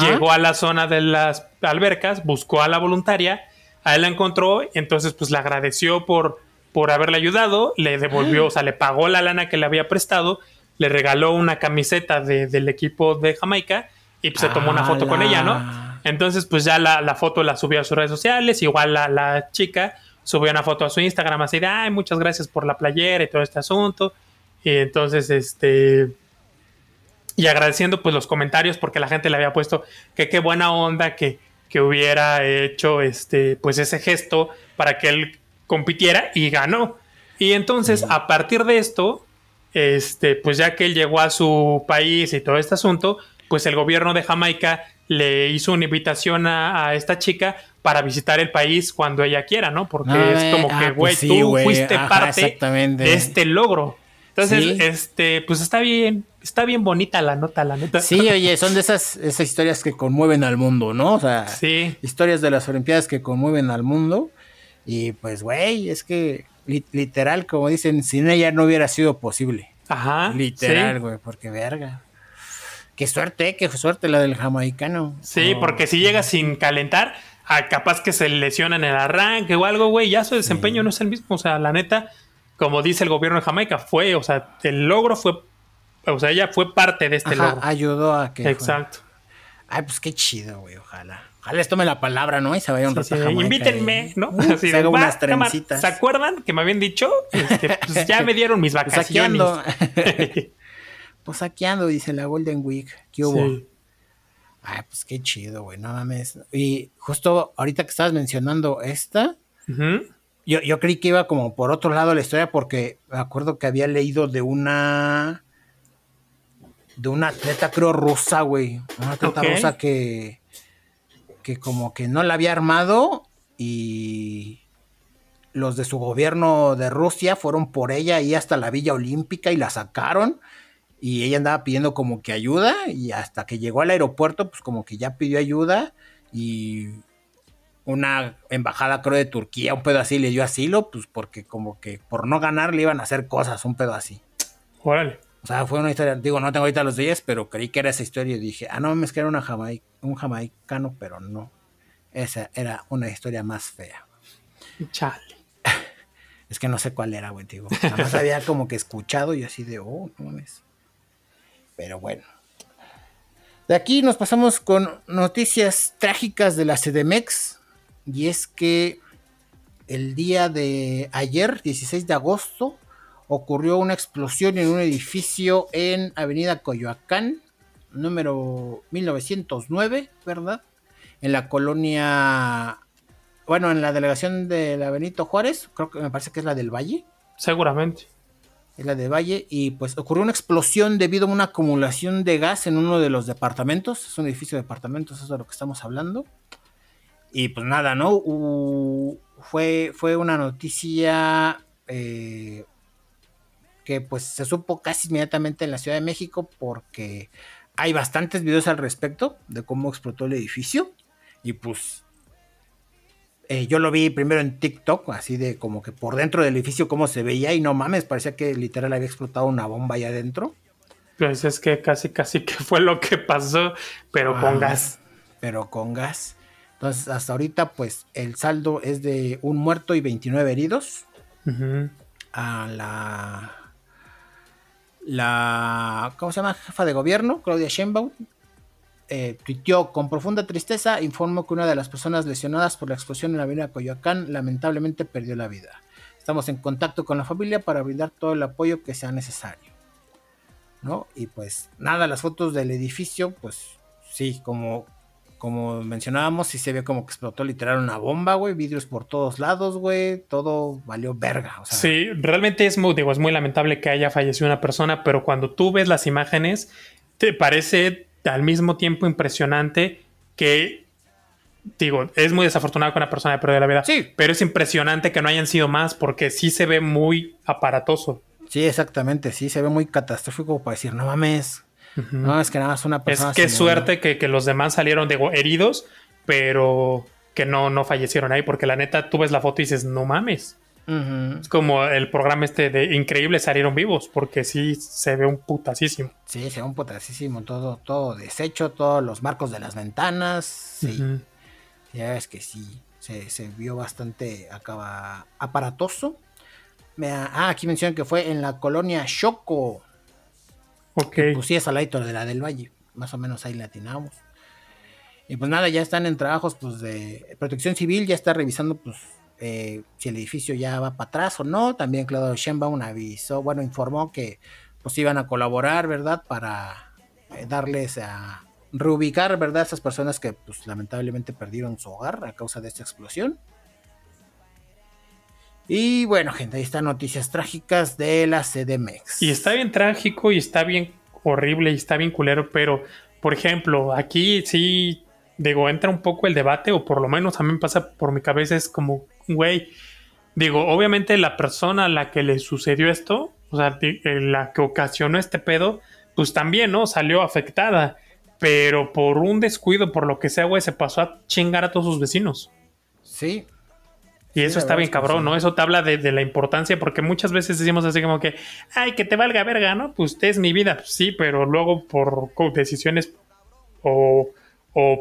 Llegó a la zona de las albercas, buscó a la voluntaria, a él la encontró, entonces pues le agradeció por, por haberle ayudado, le devolvió, o sea, le pagó la lana que le había prestado le regaló una camiseta del equipo de Jamaica y pues, se tomó una foto con ella, ¿no? Entonces, pues ya la, foto la subió a sus redes sociales, igual la, chica subió una foto a su Instagram así de, ay, muchas gracias por la playera y todo este asunto. Y entonces, este... Y agradeciendo pues los comentarios porque la gente le había puesto que qué buena onda que, que hubiera hecho este pues ese gesto para que él compitiera y ganó. Y entonces, a partir de esto, este, pues ya que él llegó a su país y todo este asunto, pues el gobierno de Jamaica le hizo una invitación a, esta chica para visitar el país cuando ella quiera, ¿no? Porque ah, es como que, ah, güey, pues tú fuiste parte de este logro. Entonces, este, pues está bien, está bien bonita la nota, la neta. Sí, oye, son de esas, esas historias que conmueven al mundo, ¿no? O sea, historias de las Olimpiadas que conmueven al mundo. Y pues, güey, es que literal, como dicen, sin ella no hubiera sido posible. Ajá. Literal, güey, porque verga. Qué suerte, qué suerte la del jamaicano. Sí, oh. porque si llega sin calentar, capaz que se lesiona en el arranque o algo, güey, ya su desempeño no es el mismo. O sea, la neta, como dice el gobierno de Jamaica, fue, o sea, el logro fue, o sea, ella fue parte de este logro. Ayudó a que. Exacto. Ay, pues qué chido, güey, ojalá. Ojalá les tome la palabra, ¿no? Y se vaya un rato Invítenme, ¿no? Así de, unas trencitas. ¿Se acuerdan que me habían dicho? Este, pues ya me dieron mis vacaciones. pues saqueando, dice la Golden Week. ¿Qué hubo? Ay, pues qué chido, güey, no mames. Y justo ahorita que estabas mencionando esta, yo, yo creí que iba como por otro lado la historia porque me acuerdo que había leído de una de una atleta creo rusa, güey. Una atleta rusa que que como que no la había armado y los de su gobierno de Rusia fueron por ella y hasta la Villa Olímpica y la sacaron y ella andaba pidiendo como que ayuda y hasta que llegó al aeropuerto pues como que ya pidió ayuda y una embajada, creo, de Turquía, un pedo así, le dio asilo, pues porque como que por no ganar le iban a hacer cosas, un pedo así. Órale. O sea, fue una historia, digo, no tengo ahorita los días, pero creí que era esa historia y dije, ah, no, es que era una un jamaicano, pero no. Esa era una historia más fea. Chale. Es que no sé cuál era, güey, digo. Nada más había como que escuchado y así de, oh, no mames. Pero bueno. De aquí nos pasamos con noticias trágicas de la CDMX. Y es que el día de ayer, 16 de agosto, ocurrió una explosión en un edificio en Avenida Coyoacán, número 1909, ¿verdad? En la colonia, bueno, en la delegación de la Benito Juárez, creo que me parece que es la del Valle. Seguramente. Es la del Valle, y pues ocurrió una explosión debido a una acumulación de gas en uno de los departamentos. Es un edificio de departamentos, eso es de lo que estamos hablando. Y pues nada, ¿no? fue, fue una noticia eh, que pues se supo casi inmediatamente en la Ciudad de México porque hay bastantes videos al respecto de cómo explotó el edificio y pues eh, yo lo vi primero en TikTok, así de como que por dentro del edificio cómo se veía y no mames, parecía que literal había explotado una bomba ahí adentro. Pues es que casi, casi que fue lo que pasó, pero con gas. Pero con gas. Entonces, hasta ahorita, pues el saldo es de un muerto y 29 heridos. A la la ¿cómo se llama? jefa de gobierno, Claudia Sheinbaum, eh, tuiteó con profunda tristeza, informó que una de las personas lesionadas por la explosión en la avenida Coyoacán lamentablemente perdió la vida. Estamos en contacto con la familia para brindar todo el apoyo que sea necesario. ¿No? Y pues nada, las fotos del edificio, pues sí, como, como mencionábamos, sí se ve como que explotó literal una bomba, güey, vidrios por todos lados, güey, todo valió verga. sí, realmente es muy, digo, es muy lamentable que haya fallecido una persona, pero cuando tú ves las imágenes, te parece al mismo tiempo impresionante que, digo, es muy desafortunado que una persona haya perdido la vida, sí. pero es impresionante que no hayan sido más porque sí se ve muy aparatoso. Sí, exactamente, sí, se ve muy catastrófico para decir, no mames, no, es que nada más una persona. Es que suerte que, los demás salieron de heridos, pero que no, no fallecieron ahí, porque la neta tú ves la foto y dices, no mames. Es como el programa este de Increíble salieron vivos, porque sí se ve un putasísimo. Sí, se ve un putasísimo, todo, todo deshecho, todos los marcos de las ventanas. Sí. Ya ves que sí, se, vio bastante acaba, aparatoso. ah, aquí mencionan que fue en la colonia Choco. Ok. Pues sí, es al de la del Valle. Más o menos ahí latinamos. Y pues nada, ya están en trabajos pues de protección civil, ya está revisando pues eh, si el edificio ya va para atrás o no. También Claudio Sheinbaum avisó, bueno, informó que pues iban a colaborar, ¿verdad? Para eh, darles a reubicar, ¿verdad? A esas personas que pues lamentablemente perdieron su hogar a causa de esta explosión. Y bueno, gente, ahí están noticias trágicas de la CDMX. Y está bien trágico y está bien horrible y está bien culero, pero por ejemplo, aquí sí, digo, entra un poco el debate, o por lo menos a mí me pasa por mi cabeza, es como, güey, digo, obviamente la persona a la que le sucedió esto, o sea, eh, la que ocasionó este pedo, pues también, ¿no? Salió afectada, pero por un descuido, por lo que sea, güey, se pasó a chingar a todos sus vecinos. Sí, y eso está bien cabrón, ¿no? Eso te habla de, la importancia, porque muchas veces decimos así como que, ay, que te valga verga, ¿no? Pues es mi vida, sí, pero luego por decisiones o,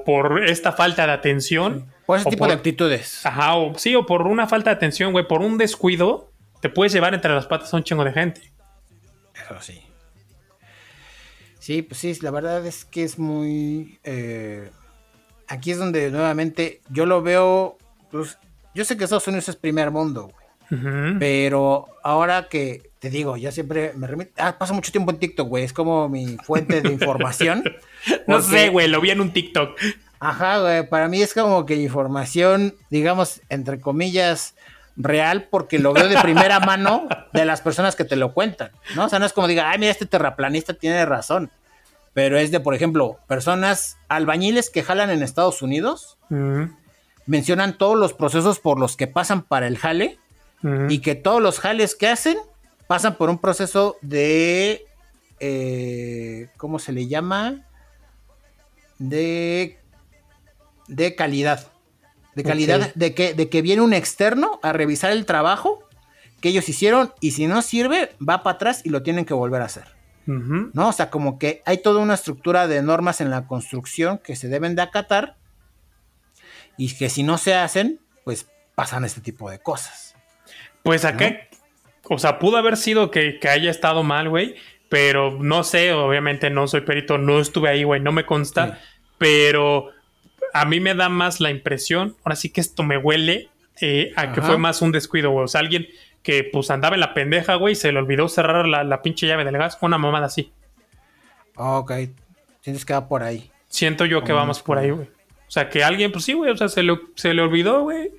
por esta falta de atención. Por ese tipo de actitudes. Ajá, o sí, o por una falta de atención, güey, por un descuido, te puedes llevar entre las patas a un chingo de gente. Eso sí. Sí, pues sí, la verdad es que es muy... Eh, aquí es donde nuevamente yo lo veo, pues yo sé que Estados Unidos es primer mundo, güey. Pero ahora que te digo, ya siempre me remito. Ah, paso mucho tiempo en TikTok, güey. Es como mi fuente de información. no sé, güey, lo vi en un TikTok. Ajá, güey. Para mí es como que información, digamos, entre comillas, real, porque lo veo de primera mano de las personas que te lo cuentan, ¿no? O sea, no es como diga, ay, mira, este terraplanista tiene razón. Pero es de, por ejemplo, personas albañiles que jalan en Estados Unidos mencionan todos los procesos por los que pasan para el jale y que todos los jales que hacen pasan por un proceso de, eh, ¿cómo se le llama? De, de calidad. De calidad, de, que, de que viene un externo a revisar el trabajo que ellos hicieron y si no sirve, va para atrás y lo tienen que volver a hacer. ¿No? O sea, como que hay toda una estructura de normas en la construcción que se deben de acatar y que si no se hacen, pues pasan este tipo de cosas. Pues acá, o sea, pudo haber sido que, que haya estado mal, güey, pero no sé, obviamente no soy perito, no estuve ahí, güey, no me consta, Sí. pero a mí me da más la impresión, ahora sí que esto me huele eh, a que fue más un descuido, güey, o sea, alguien que pues andaba en la pendeja, güey, se le olvidó cerrar la, la pinche llave del gas, una mamada así. Ok, sientes que va por ahí. Siento yo que vamos por ahí, güey. O sea, que alguien, pues sí, güey, o sea, se le, se le olvidó, güey.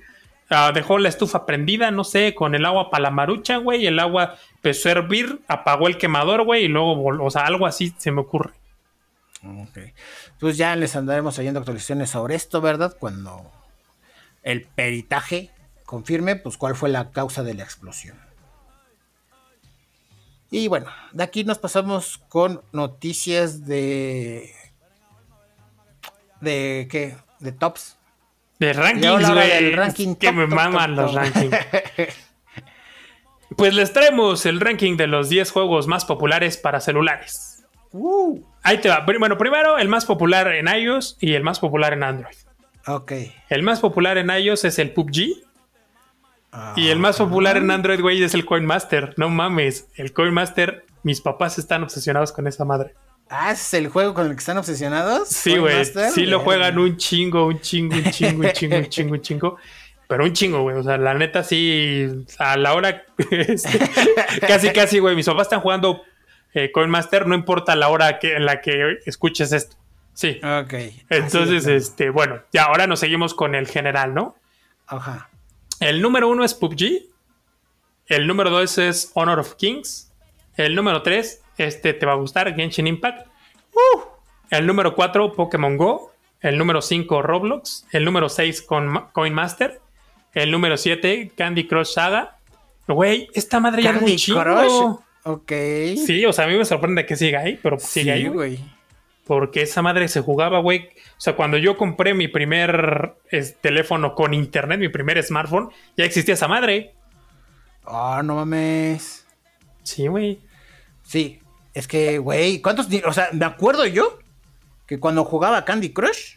Ah, dejó la estufa prendida, no sé, con el agua para la marucha, güey. El agua empezó a hervir, apagó el quemador, güey, y luego, o sea, algo así se me ocurre. Ok. Pues ya les andaremos trayendo actualizaciones sobre esto, ¿verdad? Cuando el peritaje confirme, pues, cuál fue la causa de la explosión. Y bueno, de aquí nos pasamos con noticias de. ¿De qué? De tops. De rankings, güey. ranking que top, me top, maman top, los rankings. pues les traemos el ranking de los 10 juegos más populares para celulares. Uh, Ahí te va. Bueno, primero el más popular en iOS y el más popular en Android. ok. El más popular en iOS es el PUBG. Y el más popular en Android, güey, es el Coin Master. No mames. El Coin Master, mis papás están obsesionados con esa madre. Ah, ¿ese es el juego con el que están obsesionados? Sí, güey. Sí lo juegan un chingo, un chingo, un chingo, un chingo, un chingo, un chingo. Pero un chingo, güey. O sea, la neta sí, a la hora, este, casi, casi, güey. Mis papás están jugando eh, Coin Master, no importa la hora que, en la que escuches esto. Sí. Ok. Entonces, de este, bueno, ya ahora nos seguimos con el general, ¿no? Ajá. El número uno es PUBG. El número dos es Honor of Kings. El número tres, este te va a gustar, Genshin Impact. Uh. El número cuatro, Pokémon Go. El número cinco, Roblox. El número seis, con Coin Master. El número siete, Candy Crush Saga. Güey, esta madre ya es. Crush. Ok. Sí, o sea, a mí me sorprende que siga ahí, pero sigue ahí, Sí, güey. güey. Porque esa madre se jugaba, güey. O sea, cuando yo compré mi primer es, teléfono con internet, mi primer smartphone, ya existía esa madre. Ah, no mames. Sí, güey. Sí, es que, güey, ¿cuántos? O sea, me acuerdo yo que cuando jugaba Candy Crush,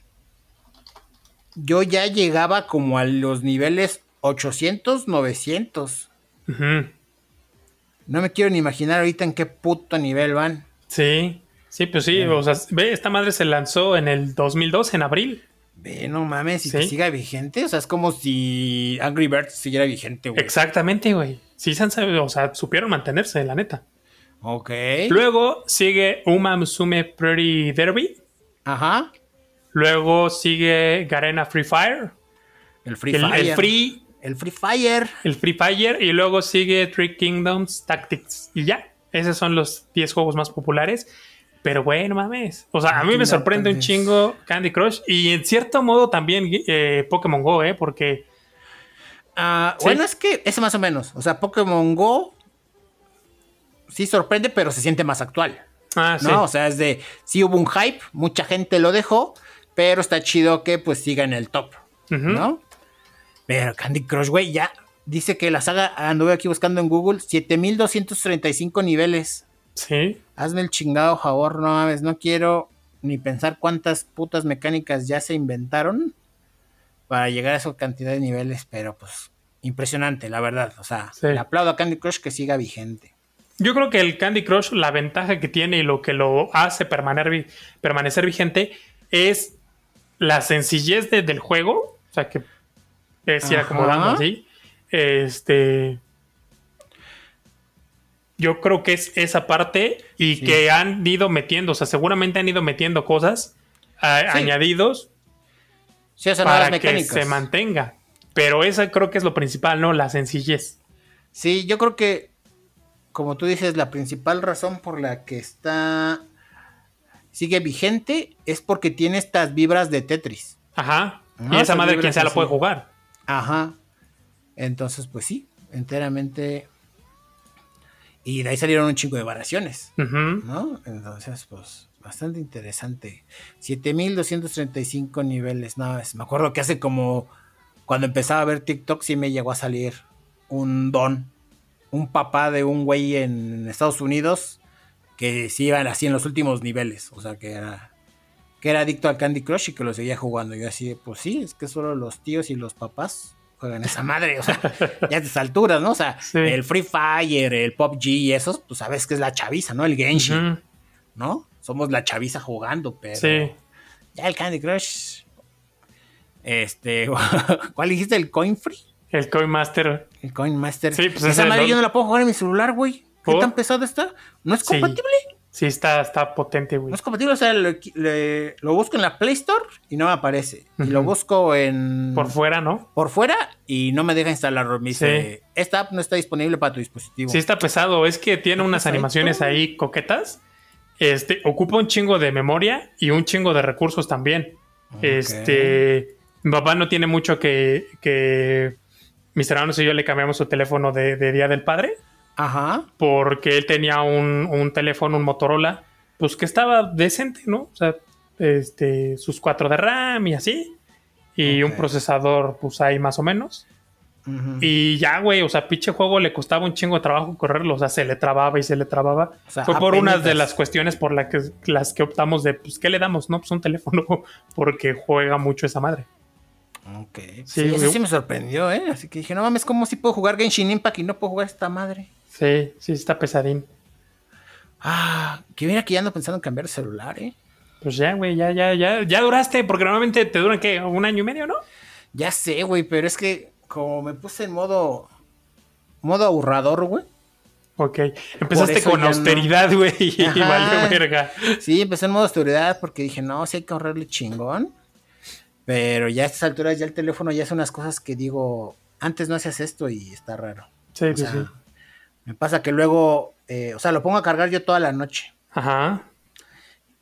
yo ya llegaba como a los niveles 800, 900. Ujú. No me quiero ni imaginar ahorita en qué puto nivel van. Sí, sí, pues sí. O sea, ve, esta madre se lanzó en el 2002, en abril. Ve, no mames, y Sí. que siga vigente. O sea, es como si Angry Birds siguiera vigente, güey. Exactamente, güey. Sí, se han sabido, o sea, supieron mantenerse, la neta. Ok. Luego sigue Uma Musume Pretty Derby. Ajá. Luego sigue Garena Free Fire. El Free El, Fire. el Free, El Free Fire. el Free Fire. Y luego sigue Three Kingdoms Tactics. Y ya. Esos son los 10 juegos más populares. Pero bueno, mames. O sea, a mí me sorprende un chingo Candy Crush. Y en cierto modo también eh, Pokémon Go, ¿eh? Porque Ah, Sí. Bueno, es que es más o menos. O sea, Pokémon Go sí sorprende, pero se siente más actual. Ah, sí. ¿No? O sea, es de. Sí hubo un hype, mucha gente lo dejó, pero está chido que pues siga en el top. ¿No? Pero Candy Crush, güey, ya. Dice que la saga, anduve aquí buscando en Google, 7235 niveles. Sí. Hazme el chingado favor, no mames, no quiero ni pensar cuántas putas mecánicas ya se inventaron para llegar a esa cantidad de niveles, pero pues impresionante, la verdad. O sea, Sí. le aplaudo a Candy Crush que siga vigente. Yo creo que el Candy Crush, la ventaja que tiene y lo que lo hace permanecer, permanecer vigente es la sencillez de- del juego. O sea, que es ir Ajá. acomodando así. Este. Yo creo que es esa parte y Sí. que han ido metiendo, o sea, seguramente han ido metiendo cosas a- Sí. añadidos Sí, o sea, para que se mantenga. Pero esa creo que es lo principal, ¿no? La sencillez. Sí, yo creo que, como tú dices, la principal razón por la que está sigue vigente es porque tiene estas vibras de Tetris. Ajá. Y esa madre quien sea la puede jugar. Ajá. Entonces, pues sí, enteramente. Y de ahí salieron un chingo de variaciones, Ujú. ¿no? Entonces, pues, bastante interesante. 7235 niveles, no, es- me acuerdo que hace como cuando empezaba a ver TikTok sí me llegó a salir un don, un papá de un güey en Estados Unidos que sí iban así en los últimos niveles, o sea, que era que era adicto al Candy Crush y que lo seguía jugando. Y yo así, pues sí, es que solo los tíos y los papás juegan esa madre, o sea, ya a estas alturas, ¿no? O sea, el Free Fire, el Pop G y esos, pues sabes que es la chaviza, ¿no? El Genshin, ¿no? Somos la chaviza jugando, pero sí. ya el Candy Crush, este, ¿cuál dijiste? ¿El Coin Free? El Coin Master. El Coin Master. Sí, pues esa madre yo no la puedo jugar en mi celular, güey. ¿Qué tan pesado está? ¿No es compatible? Sí, está, está potente, güey. No es compatible, o sea, lo busco en la Play Store y no me aparece. Y lo busco en... Por fuera, ¿no? Por fuera y no me deja instalarlo. Me dice, esta app no está disponible para tu dispositivo. Sí, está pesado. Es que tiene unas animaciones ahí coquetas. Este, ocupa un chingo de memoria y un chingo de recursos también. Este, mi papá no tiene mucho que, que mis hermanos y yo le cambiamos su teléfono de Día del Padre. Ajá. Porque él tenía un, teléfono, un Motorola, pues que estaba decente, ¿no? O sea, este, sus 4 de RAM y así. Y un procesador, pues ahí más o menos. Y ya, güey, o sea, pinche juego le costaba un chingo de trabajo correrlo, o sea, se le trababa y se le trababa. Fue por una de las cuestiones por la que, las que optamos de, pues, ¿qué le damos? No, pues un teléfono, porque juega mucho esa madre. Ok. Sí, eso sí me sorprendió, ¿eh? Así que dije, no mames, ¿cómo si puedo jugar Genshin Impact y no puedo jugar esta madre? Sí, sí, está pesadín. Ah, que mira que ya ando pensando en cambiar de celular, ¿eh? Pues ya, güey, ya, ya, ya, ya duraste, porque normalmente te duran, ¿qué? ¿Un año y medio, no? Ya sé, güey, pero es que como me puse en modo, modo ahorrador, güey. Ok, empezaste con austeridad, güey, y valió verga. Sí, empecé en modo austeridad porque dije, no, sí hay que ahorrarle chingón. Pero ya a estas alturas ya el teléfono ya son unas cosas que digo, antes no hacías esto y está raro. Sí, sí, sí. Me pasa que luego, eh, o sea, lo pongo a cargar yo toda la noche. Ajá.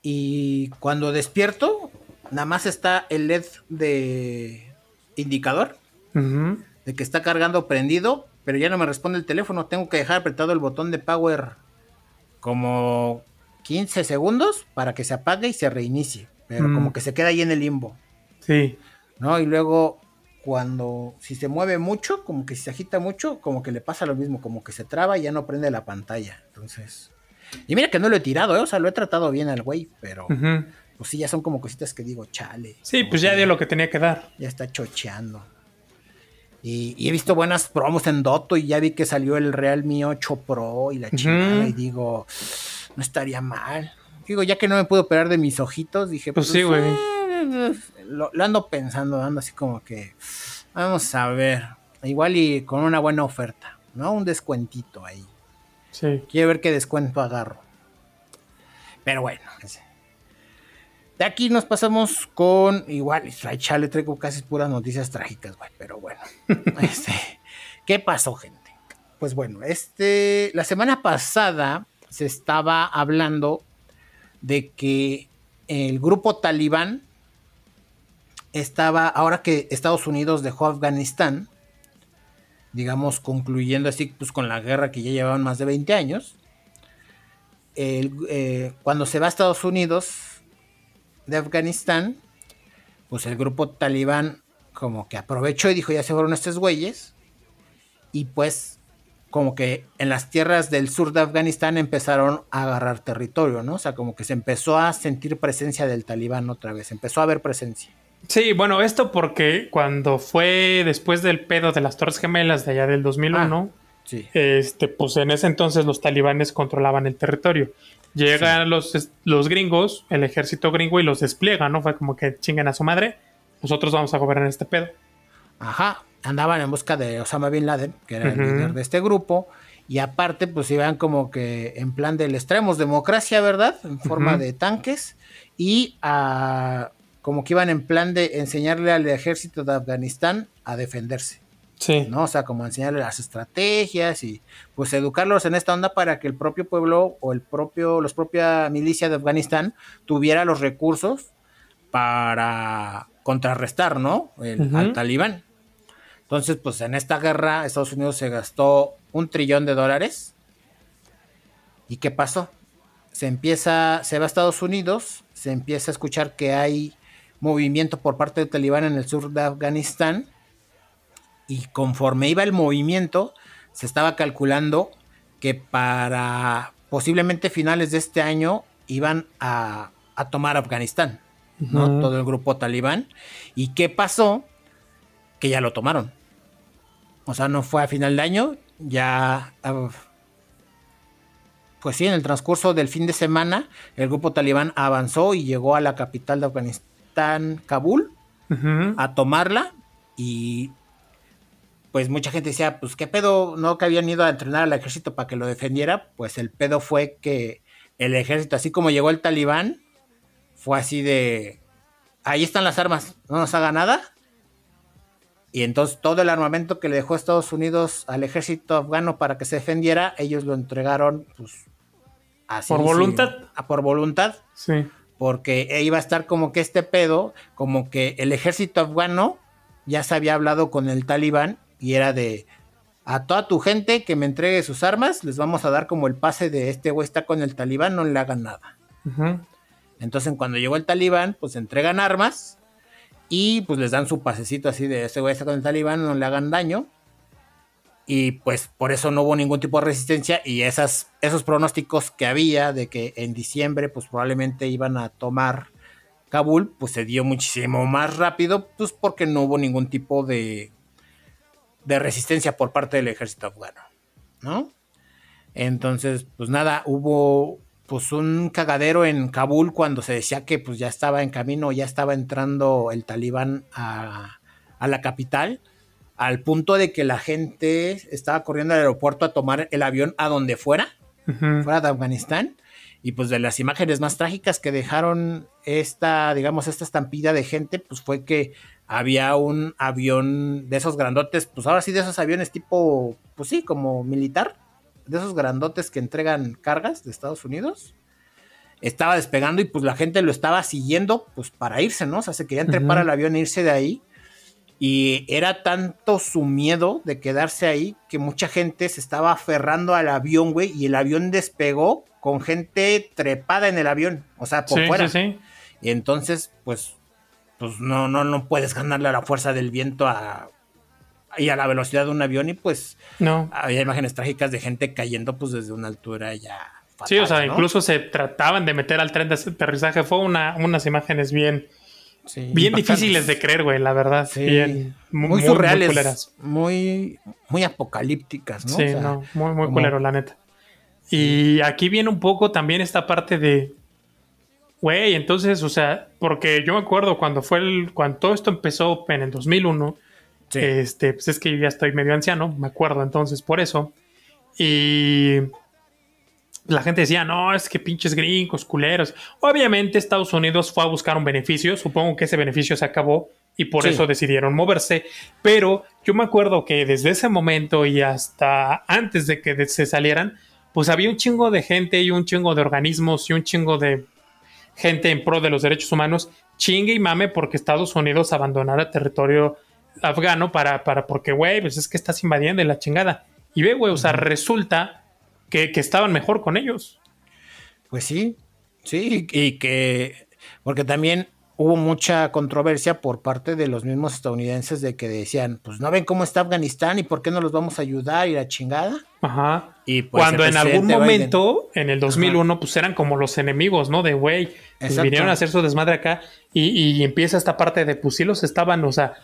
Y cuando despierto, nada más está el LED de indicador de que está cargando prendido, pero ya no me responde el teléfono. Tengo que dejar apretado el botón de power como 15 segundos para que se apague y se reinicie. Pero como mm. que se queda ahí en el limbo. Sí. ¿No? Y luego cuando si se mueve mucho, como que si se agita mucho, como que le pasa lo mismo, como que se traba y ya no prende la pantalla. Entonces, y mira que no lo he tirado, ¿eh? o sea, lo he tratado bien al güey, pero pues sí, ya son como cositas que digo, chale. Sí, pues ya dio lo que tenía que dar. Ya está chocheando. Y, he visto buenas promos en Doto y ya vi que salió el Realme 8 Pro y la chingada y digo, no estaría mal. Digo, ya que no me puedo operar de mis ojitos, dije, pues, pues sí, güey. Eh, lo, ando pensando, ando así como que, vamos a ver, igual y con una buena oferta, ¿no? Un descuentito ahí. Sí. Quiero ver qué descuento agarro. Pero bueno, de aquí nos pasamos con, igual, le traigo casi puras noticias trágicas, güey, pero bueno. este, ¿Qué pasó, gente? Pues bueno, este, la semana pasada se estaba hablando de que el grupo talibán estaba, ahora que Estados Unidos dejó Afganistán, digamos, concluyendo así pues, con la guerra que ya llevaban más de 20 años, eh, cuando se va a Estados Unidos de Afganistán, pues el grupo talibán como que aprovechó y dijo, ya se fueron estos güeyes, y pues como que en las tierras del sur de Afganistán empezaron a agarrar territorio, ¿no? O sea, como que se empezó a sentir presencia del talibán otra vez, empezó a haber presencia. Sí, bueno, esto porque cuando fue después del pedo de las Torres Gemelas de allá del 2001, ah, sí. este, pues en ese entonces los talibanes controlaban el territorio. Llegan los, los gringos, el ejército gringo y los despliegan, ¿no? Fue como que chinguen a su madre, nosotros vamos a gobernar este pedo. Ajá, andaban en busca de Osama Bin Laden, que era el líder de este grupo, y aparte pues iban como que en plan del extremos democracia, ¿verdad? En forma de tanques, y a como que iban en plan de enseñarle al ejército de Afganistán a defenderse. Sí. ¿no? O sea, como enseñarle las estrategias y pues educarlos en esta onda para que el propio pueblo o el propio, los propia milicia de Afganistán tuviera los recursos para contrarrestar, ¿no? El, Al talibán. Entonces, pues en esta guerra Estados Unidos se gastó un trillón de dólares. ¿Y qué pasó? Se empieza, se va a Estados Unidos, se empieza a escuchar que hay movimiento por parte del talibán en el sur de Afganistán y conforme iba el movimiento, se estaba calculando que para posiblemente finales de este año iban a, tomar Afganistán, ¿no? Todo el grupo talibán. ¿Y qué pasó? Que ya lo tomaron. O sea, no fue a final de año, ya... Ah, pues sí, en el transcurso del fin de semana, el grupo talibán avanzó y llegó a la capital de Afganistán, Kabul, a tomarla y pues mucha gente decía, pues qué pedo, no que habían ido a entrenar al ejército para que lo defendiera, pues el pedo fue que el ejército, así como llegó el talibán, fue así de, ahí están las armas, no nos haga nada. Y entonces todo el armamento que le dejó Estados Unidos al ejército afgano para que se defendiera, ellos lo entregaron pues así. ¿Por voluntad? a por voluntad. Sí. Porque iba a estar como que este pedo, como que el ejército afgano ya se había hablado con el talibán y era de a toda tu gente que me entregue sus armas, les vamos a dar como el pase de este güey está con el talibán, no le hagan nada. Entonces cuando llegó el talibán, pues entregan armas y pues les dan su pasecito así de este güey está con el talibán, no le hagan daño. Y pues por eso no hubo ningún tipo de resistencia y esas, esos pronósticos que había de que en diciembre pues probablemente iban a tomar Kabul, pues se dio muchísimo más rápido, pues porque no hubo ningún tipo de de resistencia por parte del ejército afgano, ¿no? Entonces, pues nada, hubo pues un cagadero en Kabul cuando se decía que pues ya estaba en camino, ya estaba entrando el talibán a, la capital, al punto de que la gente estaba corriendo al aeropuerto a tomar el avión a donde fuera, fuera de Afganistán, y pues de las imágenes más trágicas que dejaron esta, digamos, esta estampida de gente, pues fue que había un avión de esos grandotes, pues ahora sí de esos aviones tipo, pues sí, como militar, de esos grandotes que entregan cargas de Estados Unidos. Estaba despegando y pues la gente lo estaba siguiendo pues para irse, ¿no? O sea, se querían trepar al avión e irse de ahí. Y era tanto su miedo de quedarse ahí que mucha gente se estaba aferrando al avión, güey, y el avión despegó con gente trepada en el avión, o sea, por fuera. Sí, y entonces, pues pues no, no, no puedes ganarle a la fuerza del viento a, y a la velocidad de un avión y pues no. había imágenes trágicas de gente cayendo pues desde una altura ya. sí, o sea, incluso se trataban de meter al tren de aterrizaje. Fue una, unas imágenes bien, bien difíciles de creer, güey, la verdad. Bien, muy, surreales, muy, muy, apocalípticas, ¿no? Sí, no, muy, muy culero, la neta. Y aquí viene un poco también esta parte de Güey, entonces, o sea, porque yo me acuerdo cuando fue el, cuando todo esto empezó en el 2001, este, pues es que yo ya estoy medio anciano, me acuerdo entonces por eso. Y la gente decía, no, es que pinches gringos, culeros. Obviamente Estados Unidos fue a buscar un beneficio, supongo que ese beneficio se acabó y por eso decidieron moverse. Pero yo me acuerdo que desde ese momento y hasta antes de que se salieran, pues había un chingo de gente y un chingo de organismos y un chingo de gente en pro de los derechos humanos chingue y mame porque Estados Unidos abandonara territorio afgano para, para porque, güey, pues es que estás invadiendo la chingada. Y ve, güey, o sea, resulta que, estaban mejor con ellos. Pues sí, sí, y que, porque también hubo mucha controversia por parte de los mismos estadounidenses de que decían, pues no ven cómo está Afganistán y por qué no los vamos a ayudar y la chingada. Ajá. Y pues Cuando en algún momento, en el 2001, pues eran como los enemigos, ¿no? De, güey, pues vinieron a hacer su desmadre acá y, empieza esta parte de, pues sí los estaban, o sea,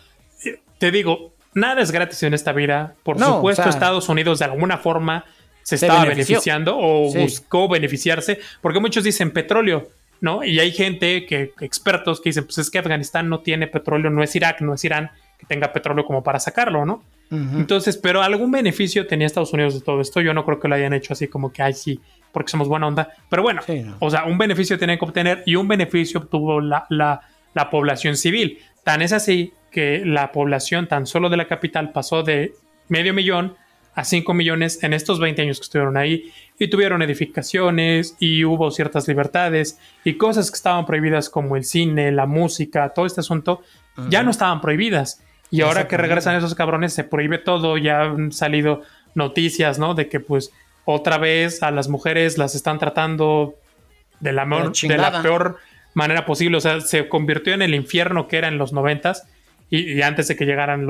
te digo, nada es gratis en esta vida. Por supuesto, Estados Unidos de alguna forma se estaba beneficiando o buscó beneficiarse, porque muchos dicen petróleo, ¿no? Y hay gente que, expertos que dicen, pues es que Afganistán no tiene petróleo, no es Irak, no es Irán que tenga petróleo como para sacarlo, ¿no? Entonces, pero algún beneficio tenía Estados Unidos de todo esto. Yo no creo que lo hayan hecho así como que, ay, sí, porque somos buena onda. Pero bueno, o sea, un beneficio tenía que obtener y un beneficio obtuvo la, la, la, población civil. Tan es así que la población tan solo de la capital pasó de medio millón a 5 millones en estos 20 años que estuvieron ahí y tuvieron edificaciones y hubo ciertas libertades y cosas que estaban prohibidas como el cine, la música, todo este asunto, ya no estaban prohibidas. Y ahora que regresan esos cabrones se prohíbe todo, ya han salido noticias, ¿no? De que pues otra vez a las mujeres las están tratando de la, de la peor manera posible. O sea, se convirtió en el infierno que era en los noventas. y, antes de que llegaran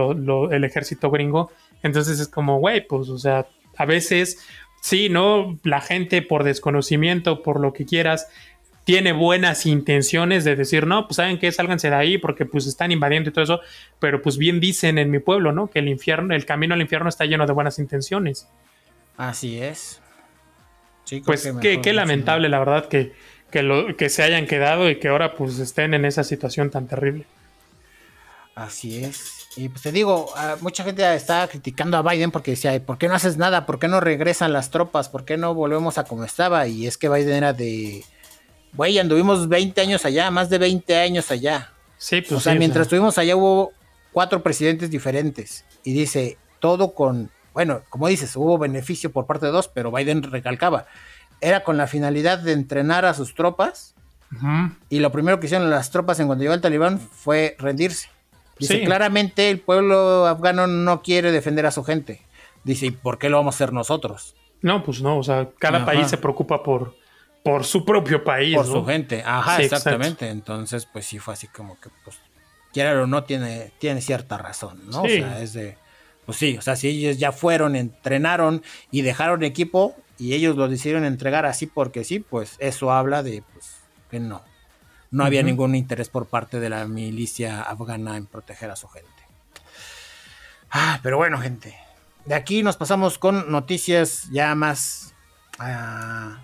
el ejército gringo. Entonces es como, güey, pues, o sea, a veces, sí, ¿no? La gente por desconocimiento, por lo que quieras, tiene buenas intenciones de decir, no, pues saben que sálganse de ahí porque pues están invadiendo y todo eso, pero pues bien dicen en mi pueblo, ¿no? Que el infierno, el camino al infierno está lleno de buenas intenciones. Así es. pues qué, lamentable, la verdad, que, que, lo, que se hayan quedado y que ahora pues estén en esa situación tan terrible. Así es. Y pues te digo, ah, mucha gente está criticando a Biden porque decía, ¿por qué no haces nada? ¿Por qué no regresan las tropas? ¿Por qué no volvemos a como estaba? Y es que Biden era de, güey, anduvimos 20 años allá, más de 20 años allá. Sí, pues O sea, mientras estuvimos allá hubo cuatro presidentes diferentes. Y dice, todo con, bueno, como dices, hubo beneficio por parte de dos, pero Biden recalcaba, era con la finalidad de entrenar a sus tropas. Y lo primero que hicieron las tropas en cuanto llegó el talibán fue rendirse. Dice, claramente el pueblo afgano no quiere defender a su gente. Dice, ¿y por qué lo vamos a hacer nosotros? No, pues no, o sea, cada país se preocupa por, por su propio país. Por su gente, ajá, exactamente. Entonces, pues sí fue así como que, pues, quiera o no, tiene, tiene cierta razón, ¿no? O sea, es de, pues sí, o sea, si ellos ya fueron, entrenaron y dejaron equipo y ellos lo decidieron entregar así porque sí, pues eso habla de, pues, que no. No había ningún interés por parte de la milicia afgana en proteger a su gente. Ah, pero bueno, gente. De aquí nos pasamos con noticias ya más. Ah,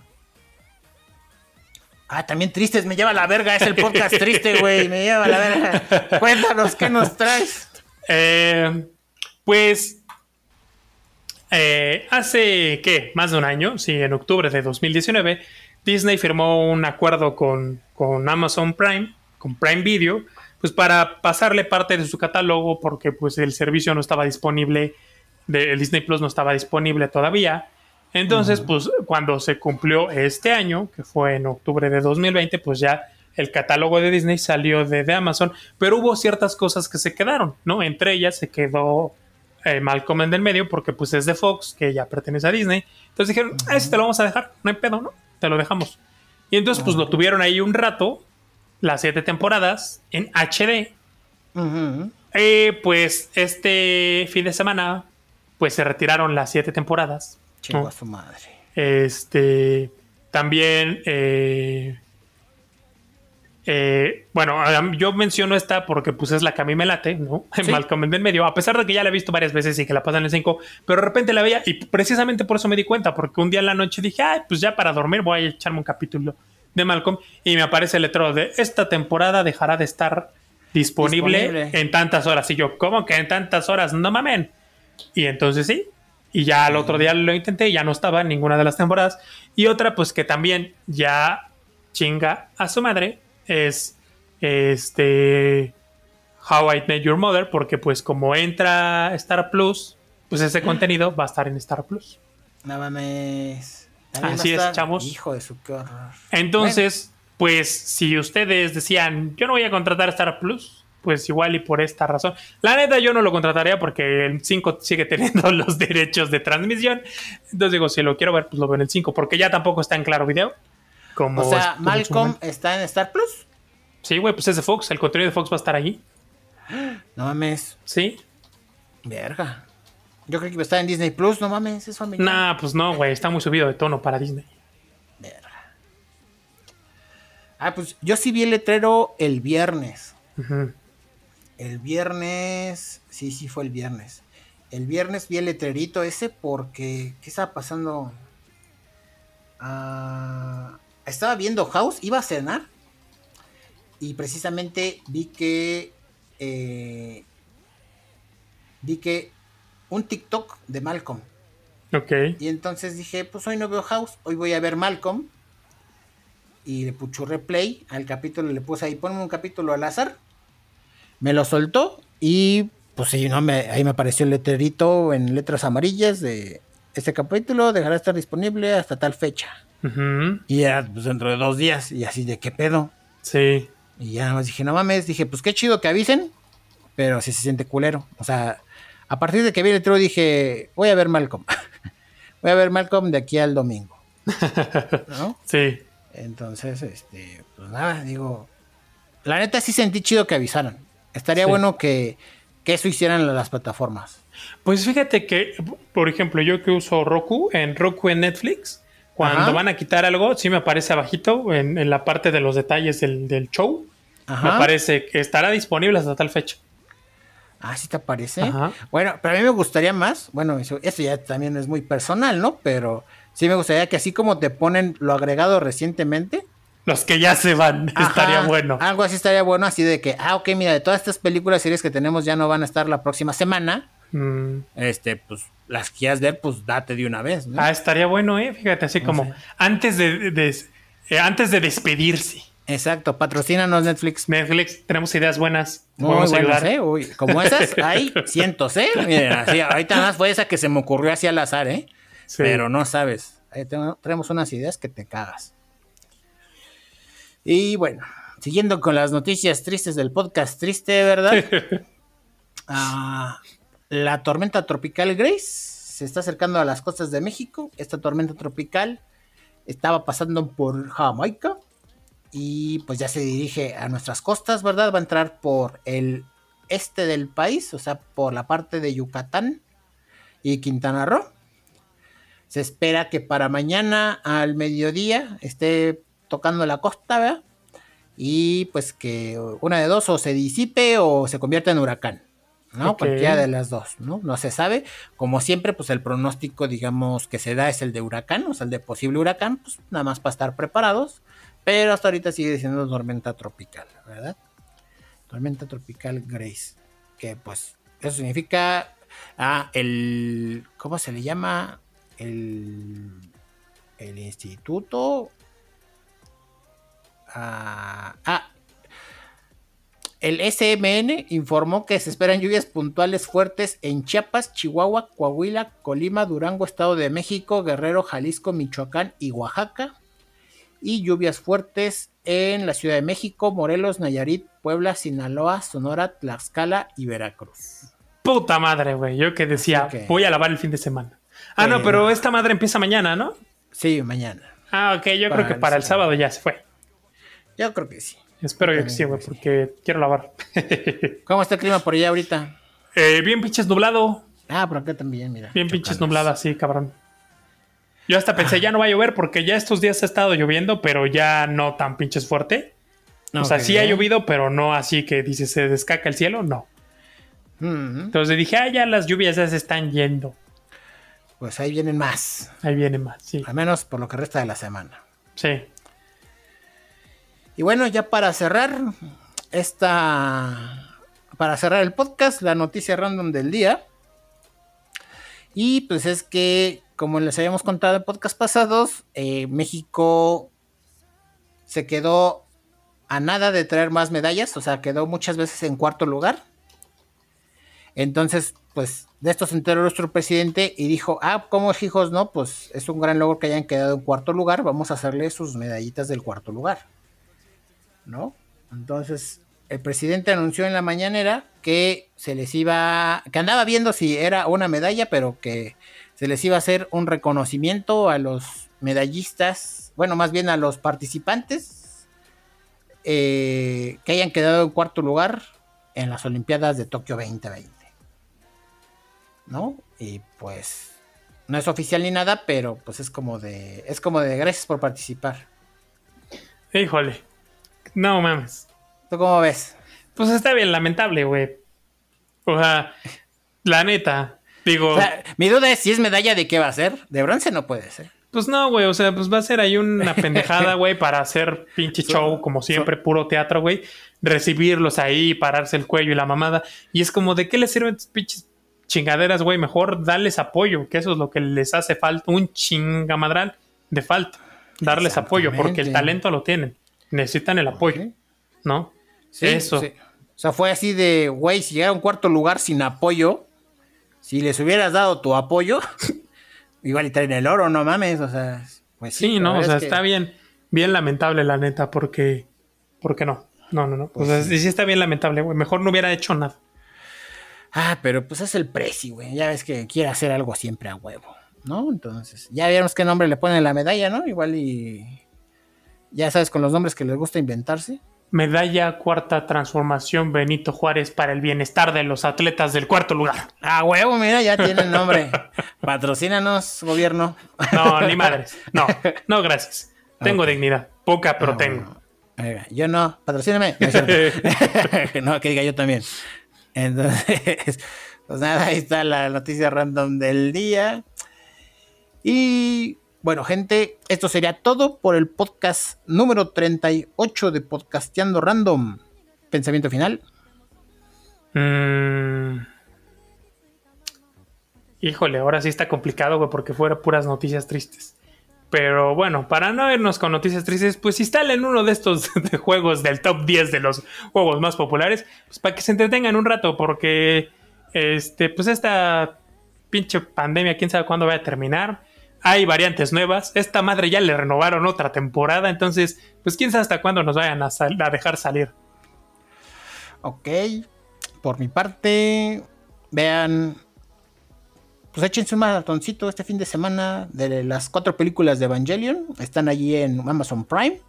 ah también tristes. Me lleva la verga. Es el podcast triste, güey. Me lleva la verga. Cuéntanos, ¿qué nos traes? Eh, pues. Eh, hace, ¿qué? Más de un año, sí, en octubre de 2019 Disney firmó un acuerdo con, Amazon Prime, con Prime Video, pues para pasarle parte de su catálogo porque pues el servicio no estaba disponible, de, el Disney Plus no estaba disponible todavía. Entonces, pues cuando se cumplió este año, que fue en octubre de 2020, pues ya el catálogo de Disney salió de, Amazon, pero hubo ciertas cosas que se quedaron, ¿no? Entre ellas se quedó eh, Malcolm en el medio porque pues es de Fox, que ya pertenece a Disney. Entonces dijeron, ah, este te lo vamos a dejar, no hay pedo, ¿no? Te lo dejamos. Y entonces, pues lo tuvieron ahí un rato, las siete temporadas, en HD. Eh, pues este fin de semana, pues se retiraron las siete temporadas. Chingo a su madre. Este, también eh, eh, bueno, yo menciono esta porque pues es la que a mí me late, ¿no? En Malcolm en medio, a pesar de que ya la he visto varias veces y que la pasan en el 5, pero de repente la veía y precisamente por eso me di cuenta, porque un día en la noche dije, ay, pues ya para dormir voy a echarme un capítulo de Malcolm y me aparece el letrero de esta temporada dejará de estar disponible, en tantas horas. Y yo, ¿cómo que en tantas horas? No mamen. Y entonces sí, y ya al otro día lo intenté y ya no estaba en ninguna de las temporadas. Y otra, pues que también ya chinga a su madre es este How I Met Your Mother, porque pues como entra Star Plus, pues ese contenido va a estar en Star Plus. No mames. Así es, chavos. Hijo de su Entonces, pues si ustedes decían, yo no voy a contratar Star Plus, pues igual y por esta razón. La neta yo no lo contrataría porque el 5 sigue teniendo los derechos de transmisión. Entonces digo, si lo quiero ver, pues lo veo en el 5, porque ya tampoco está en claro video o sea, Malcolm está en Star Plus. Sí, güey, pues es de Fox. El contenido de Fox va a estar ahí. No mames. Sí. Verga. Yo creo que va a estar en Disney Plus, no mames, es familiar. Nah, pues no, güey, está muy subido de tono para Disney. Verga. Ah, pues yo sí vi el letrero el viernes. El viernes. Sí, sí, fue el viernes. El viernes vi el letrerito ese porque. ¿Qué estaba pasando? Ah, estaba viendo House, iba a cenar y precisamente vi que eh, vi que un TikTok de Malcolm. Ok. Y entonces dije, pues hoy no veo House, hoy voy a ver Malcolm. Y le pucho replay al capítulo, le puse ahí, ponme un capítulo al azar. Me lo soltó y pues sí, no, me, ahí me apareció el letrerito en letras amarillas de este capítulo dejará de estar disponible hasta tal fecha. Y ya, pues dentro de dos días, y así de qué pedo. Sí. Y ya nada más dije, no mames, dije, pues qué chido que avisen, pero si se siente culero. O sea, a partir de que vi el otro dije, voy a ver Malcolm. voy a ver Malcolm de aquí al domingo. ¿No? Sí. Entonces, este, pues nada, digo, la neta sí sentí chido que avisaran. Estaría Sí. bueno que, que eso hicieran las plataformas. Pues fíjate que, por ejemplo, yo que uso Roku, en Roku en Netflix, cuando Ajá. van a quitar algo, sí me aparece abajito en, en la parte de los detalles del, del show. Me Ajá. aparece que estará disponible hasta tal fecha. Ah, sí te parece. Ajá. Bueno, pero a mí me gustaría más. Bueno, eso, eso ya también es muy personal, ¿no? Pero sí me gustaría que así como te ponen lo agregado recientemente. Los que ya se van, estaría bueno. Algo así estaría bueno, así de que, ah, ok, mira, de todas estas películas, series que tenemos ya no van a estar la próxima semana. Mm. Este, pues, las quieras ver, pues date de una vez, ¿no? Ah, estaría bueno, ¿eh? Fíjate, así como sé. antes de, de- eh, antes de despedirse. Exacto, patrocínanos Netflix. Netflix, tenemos ideas buenas. Muy buenas. ¿eh? Uy, como esas, hay cientos, ¿eh? Miren, así, ahorita más fue esa que se me ocurrió así al azar, ¿eh? Sí. Pero no sabes. Ahí tengo- tenemos unas ideas que te cagas. Y bueno, siguiendo con las noticias tristes del podcast triste, ¿verdad? Ah, la tormenta tropical Grace se está acercando a las costas de México. Esta tormenta tropical estaba pasando por Jamaica y pues ya se dirige a nuestras costas, ¿verdad? Va a entrar por el este del país, o sea, por la parte de Yucatán y Quintana Roo. Se espera que para mañana al mediodía esté tocando la costa, ¿verdad? Y pues que una de dos o se disipe o se convierta en huracán, ¿no? Cualquiera de las dos, ¿no? No se sabe. Como siempre, pues el pronóstico, digamos, que se da es el de huracán, o sea, el de posible huracán, pues nada más para estar preparados. Pero hasta ahorita sigue siendo tormenta tropical, ¿verdad? Tormenta tropical Grace. Que pues eso significa. Ah, el. ¿Cómo se le llama? El. El instituto. Ah, ah, el SMN informó que se esperan lluvias puntuales fuertes en Chiapas, Chihuahua, Coahuila, Colima, Durango, Estado de México, Guerrero, Jalisco, Michoacán y Oaxaca. Y lluvias fuertes en la Ciudad de México, Morelos, Nayarit, Puebla, Sinaloa, Sonora, Tlaxcala y Veracruz. Puta madre, güey. Yo que decía, que- voy a lavar el fin de semana. Ah, no, Eh, pero esta madre empieza mañana, ¿no? Sí, mañana. Ah, ok. Yo Para creo que el para el sábado. sábado ya se fue. Yo creo que sí. Espero yo que sí, güey, porque quiero lavar. ¿Cómo está el clima por allá ahorita? Eh, bien pinches nublado. Ah, por acá también, mira. Bien pinches Chócalas. nublado así, cabrón. Yo hasta pensé, ya no va a llover porque ya estos días ha estado lloviendo, pero ya no tan pinches fuerte. O sea, sí ha llovido, pero no así que dice se descaca el cielo, no. Entonces dije, ah, ya las lluvias ya se están yendo. Pues ahí vienen más. Ahí viene más, sí. Al menos por lo que resta de la semana. Sí. Y bueno, ya para cerrar esta. Para cerrar el podcast, la noticia random del día. Y pues es que, como les habíamos contado en podcast pasados, eh, México se quedó a nada de traer más medallas, o sea, quedó muchas veces en cuarto lugar. Entonces, pues de esto se enteró nuestro presidente y dijo, ah, ¿cómo hijos no? Pues es un gran logro que hayan quedado en cuarto lugar, vamos a hacerle sus medallitas del cuarto lugar. ¿No? Entonces, el presidente anunció en la mañanera que se les iba, que andaba viendo si era una medalla, pero que se les iba a hacer un reconocimiento a los medallistas, bueno, más bien a los participantes eh, que hayan quedado en cuarto lugar en las Olimpiadas de Tokio 2020. ¿No? Y pues no es oficial ni nada, pero pues es como de es como de gracias por participar. Híjole. No mames. ¿Tú cómo ves? Pues está bien lamentable, güey. O sea, la neta. Digo, O sea, mi duda es si es medalla de qué va a ser. De bronce no puede ser. pues no, güey. O sea, pues va a ser ahí una pendejada, güey, para hacer pinche show, como siempre, puro teatro, güey. Recibirlos ahí, pararse el cuello y la mamada. Y es como, ¿de qué les sirven estas pinches chingaderas, güey? Mejor darles apoyo, que eso es lo que les hace falta. Un chingamadral de falta. Darles apoyo, porque el talento lo tienen. Necesitan el apoyo. ¿no? Sí, Eso. sí. O sea, fue así de, güey, si llegara a un cuarto lugar sin apoyo, si les hubieras dado tu apoyo, igual y traen el oro, no mames, o sea, pues sí. Sí, no, o sea, es que- está bien, bien lamentable la neta, porque, porque no, no, no, no. Pues o sea, sí. sí. está bien lamentable, güey. Mejor no hubiera hecho nada. Ah, pero pues es el precio, güey. Ya ves que quiere hacer algo siempre a huevo, ¿no? Entonces, ya vieron qué nombre le ponen la medalla, ¿no? Igual y. Ya sabes, con los nombres que les gusta inventarse. Medalla Cuarta Transformación Benito Juárez para el bienestar de los atletas del cuarto lugar. Ah, huevo, mira, ya tiene el nombre. Patrocínanos, gobierno. No, ni madres. No, no, gracias. Tengo dignidad. Poca, pero ah, tengo. Yo no, patrocíname. No, que diga yo también. Entonces, pues nada, ahí está la noticia random del día. Y bueno, gente, esto sería todo por el podcast número 38 de Podcasteando Random. ¿Pensamiento final? Mm. Híjole, ahora sí está complicado, porque fuera puras noticias tristes. Pero bueno, para no irnos con noticias tristes, pues instalen uno de estos juegos del top 10 de los juegos más populares, pues para que se entretengan un rato, porque este, pues esta pinche pandemia, quién sabe cuándo va a terminar hay variantes nuevas. Esta madre ya le renovaron otra temporada, entonces, pues quién sabe hasta cuándo nos vayan a, dejar salir. Ok, por mi parte, vean, pues échense un maratoncito este fin de semana de las cuatro películas de Evangelion. Están allí en Amazon Prime.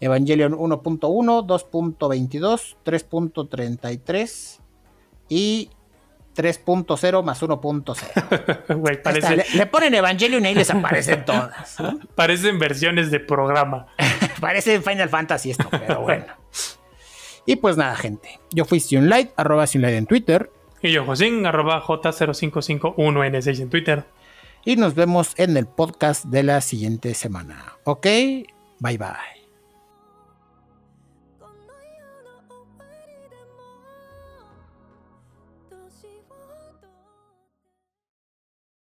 Evangelion 1.1, 2.22, 3.33 y 3.0 más 1.0. le, ponen Evangelion y ahí les aparecen todas. Parecen versiones de programa. Parece Final Fantasy esto, pero bueno. y pues nada, gente. Yo fui Sionlight, arroba Sionlight en Twitter. Y yo, Josín, arroba J0551N6 en Twitter. Y nos vemos en el podcast de la siguiente semana. ¿Ok? Bye bye.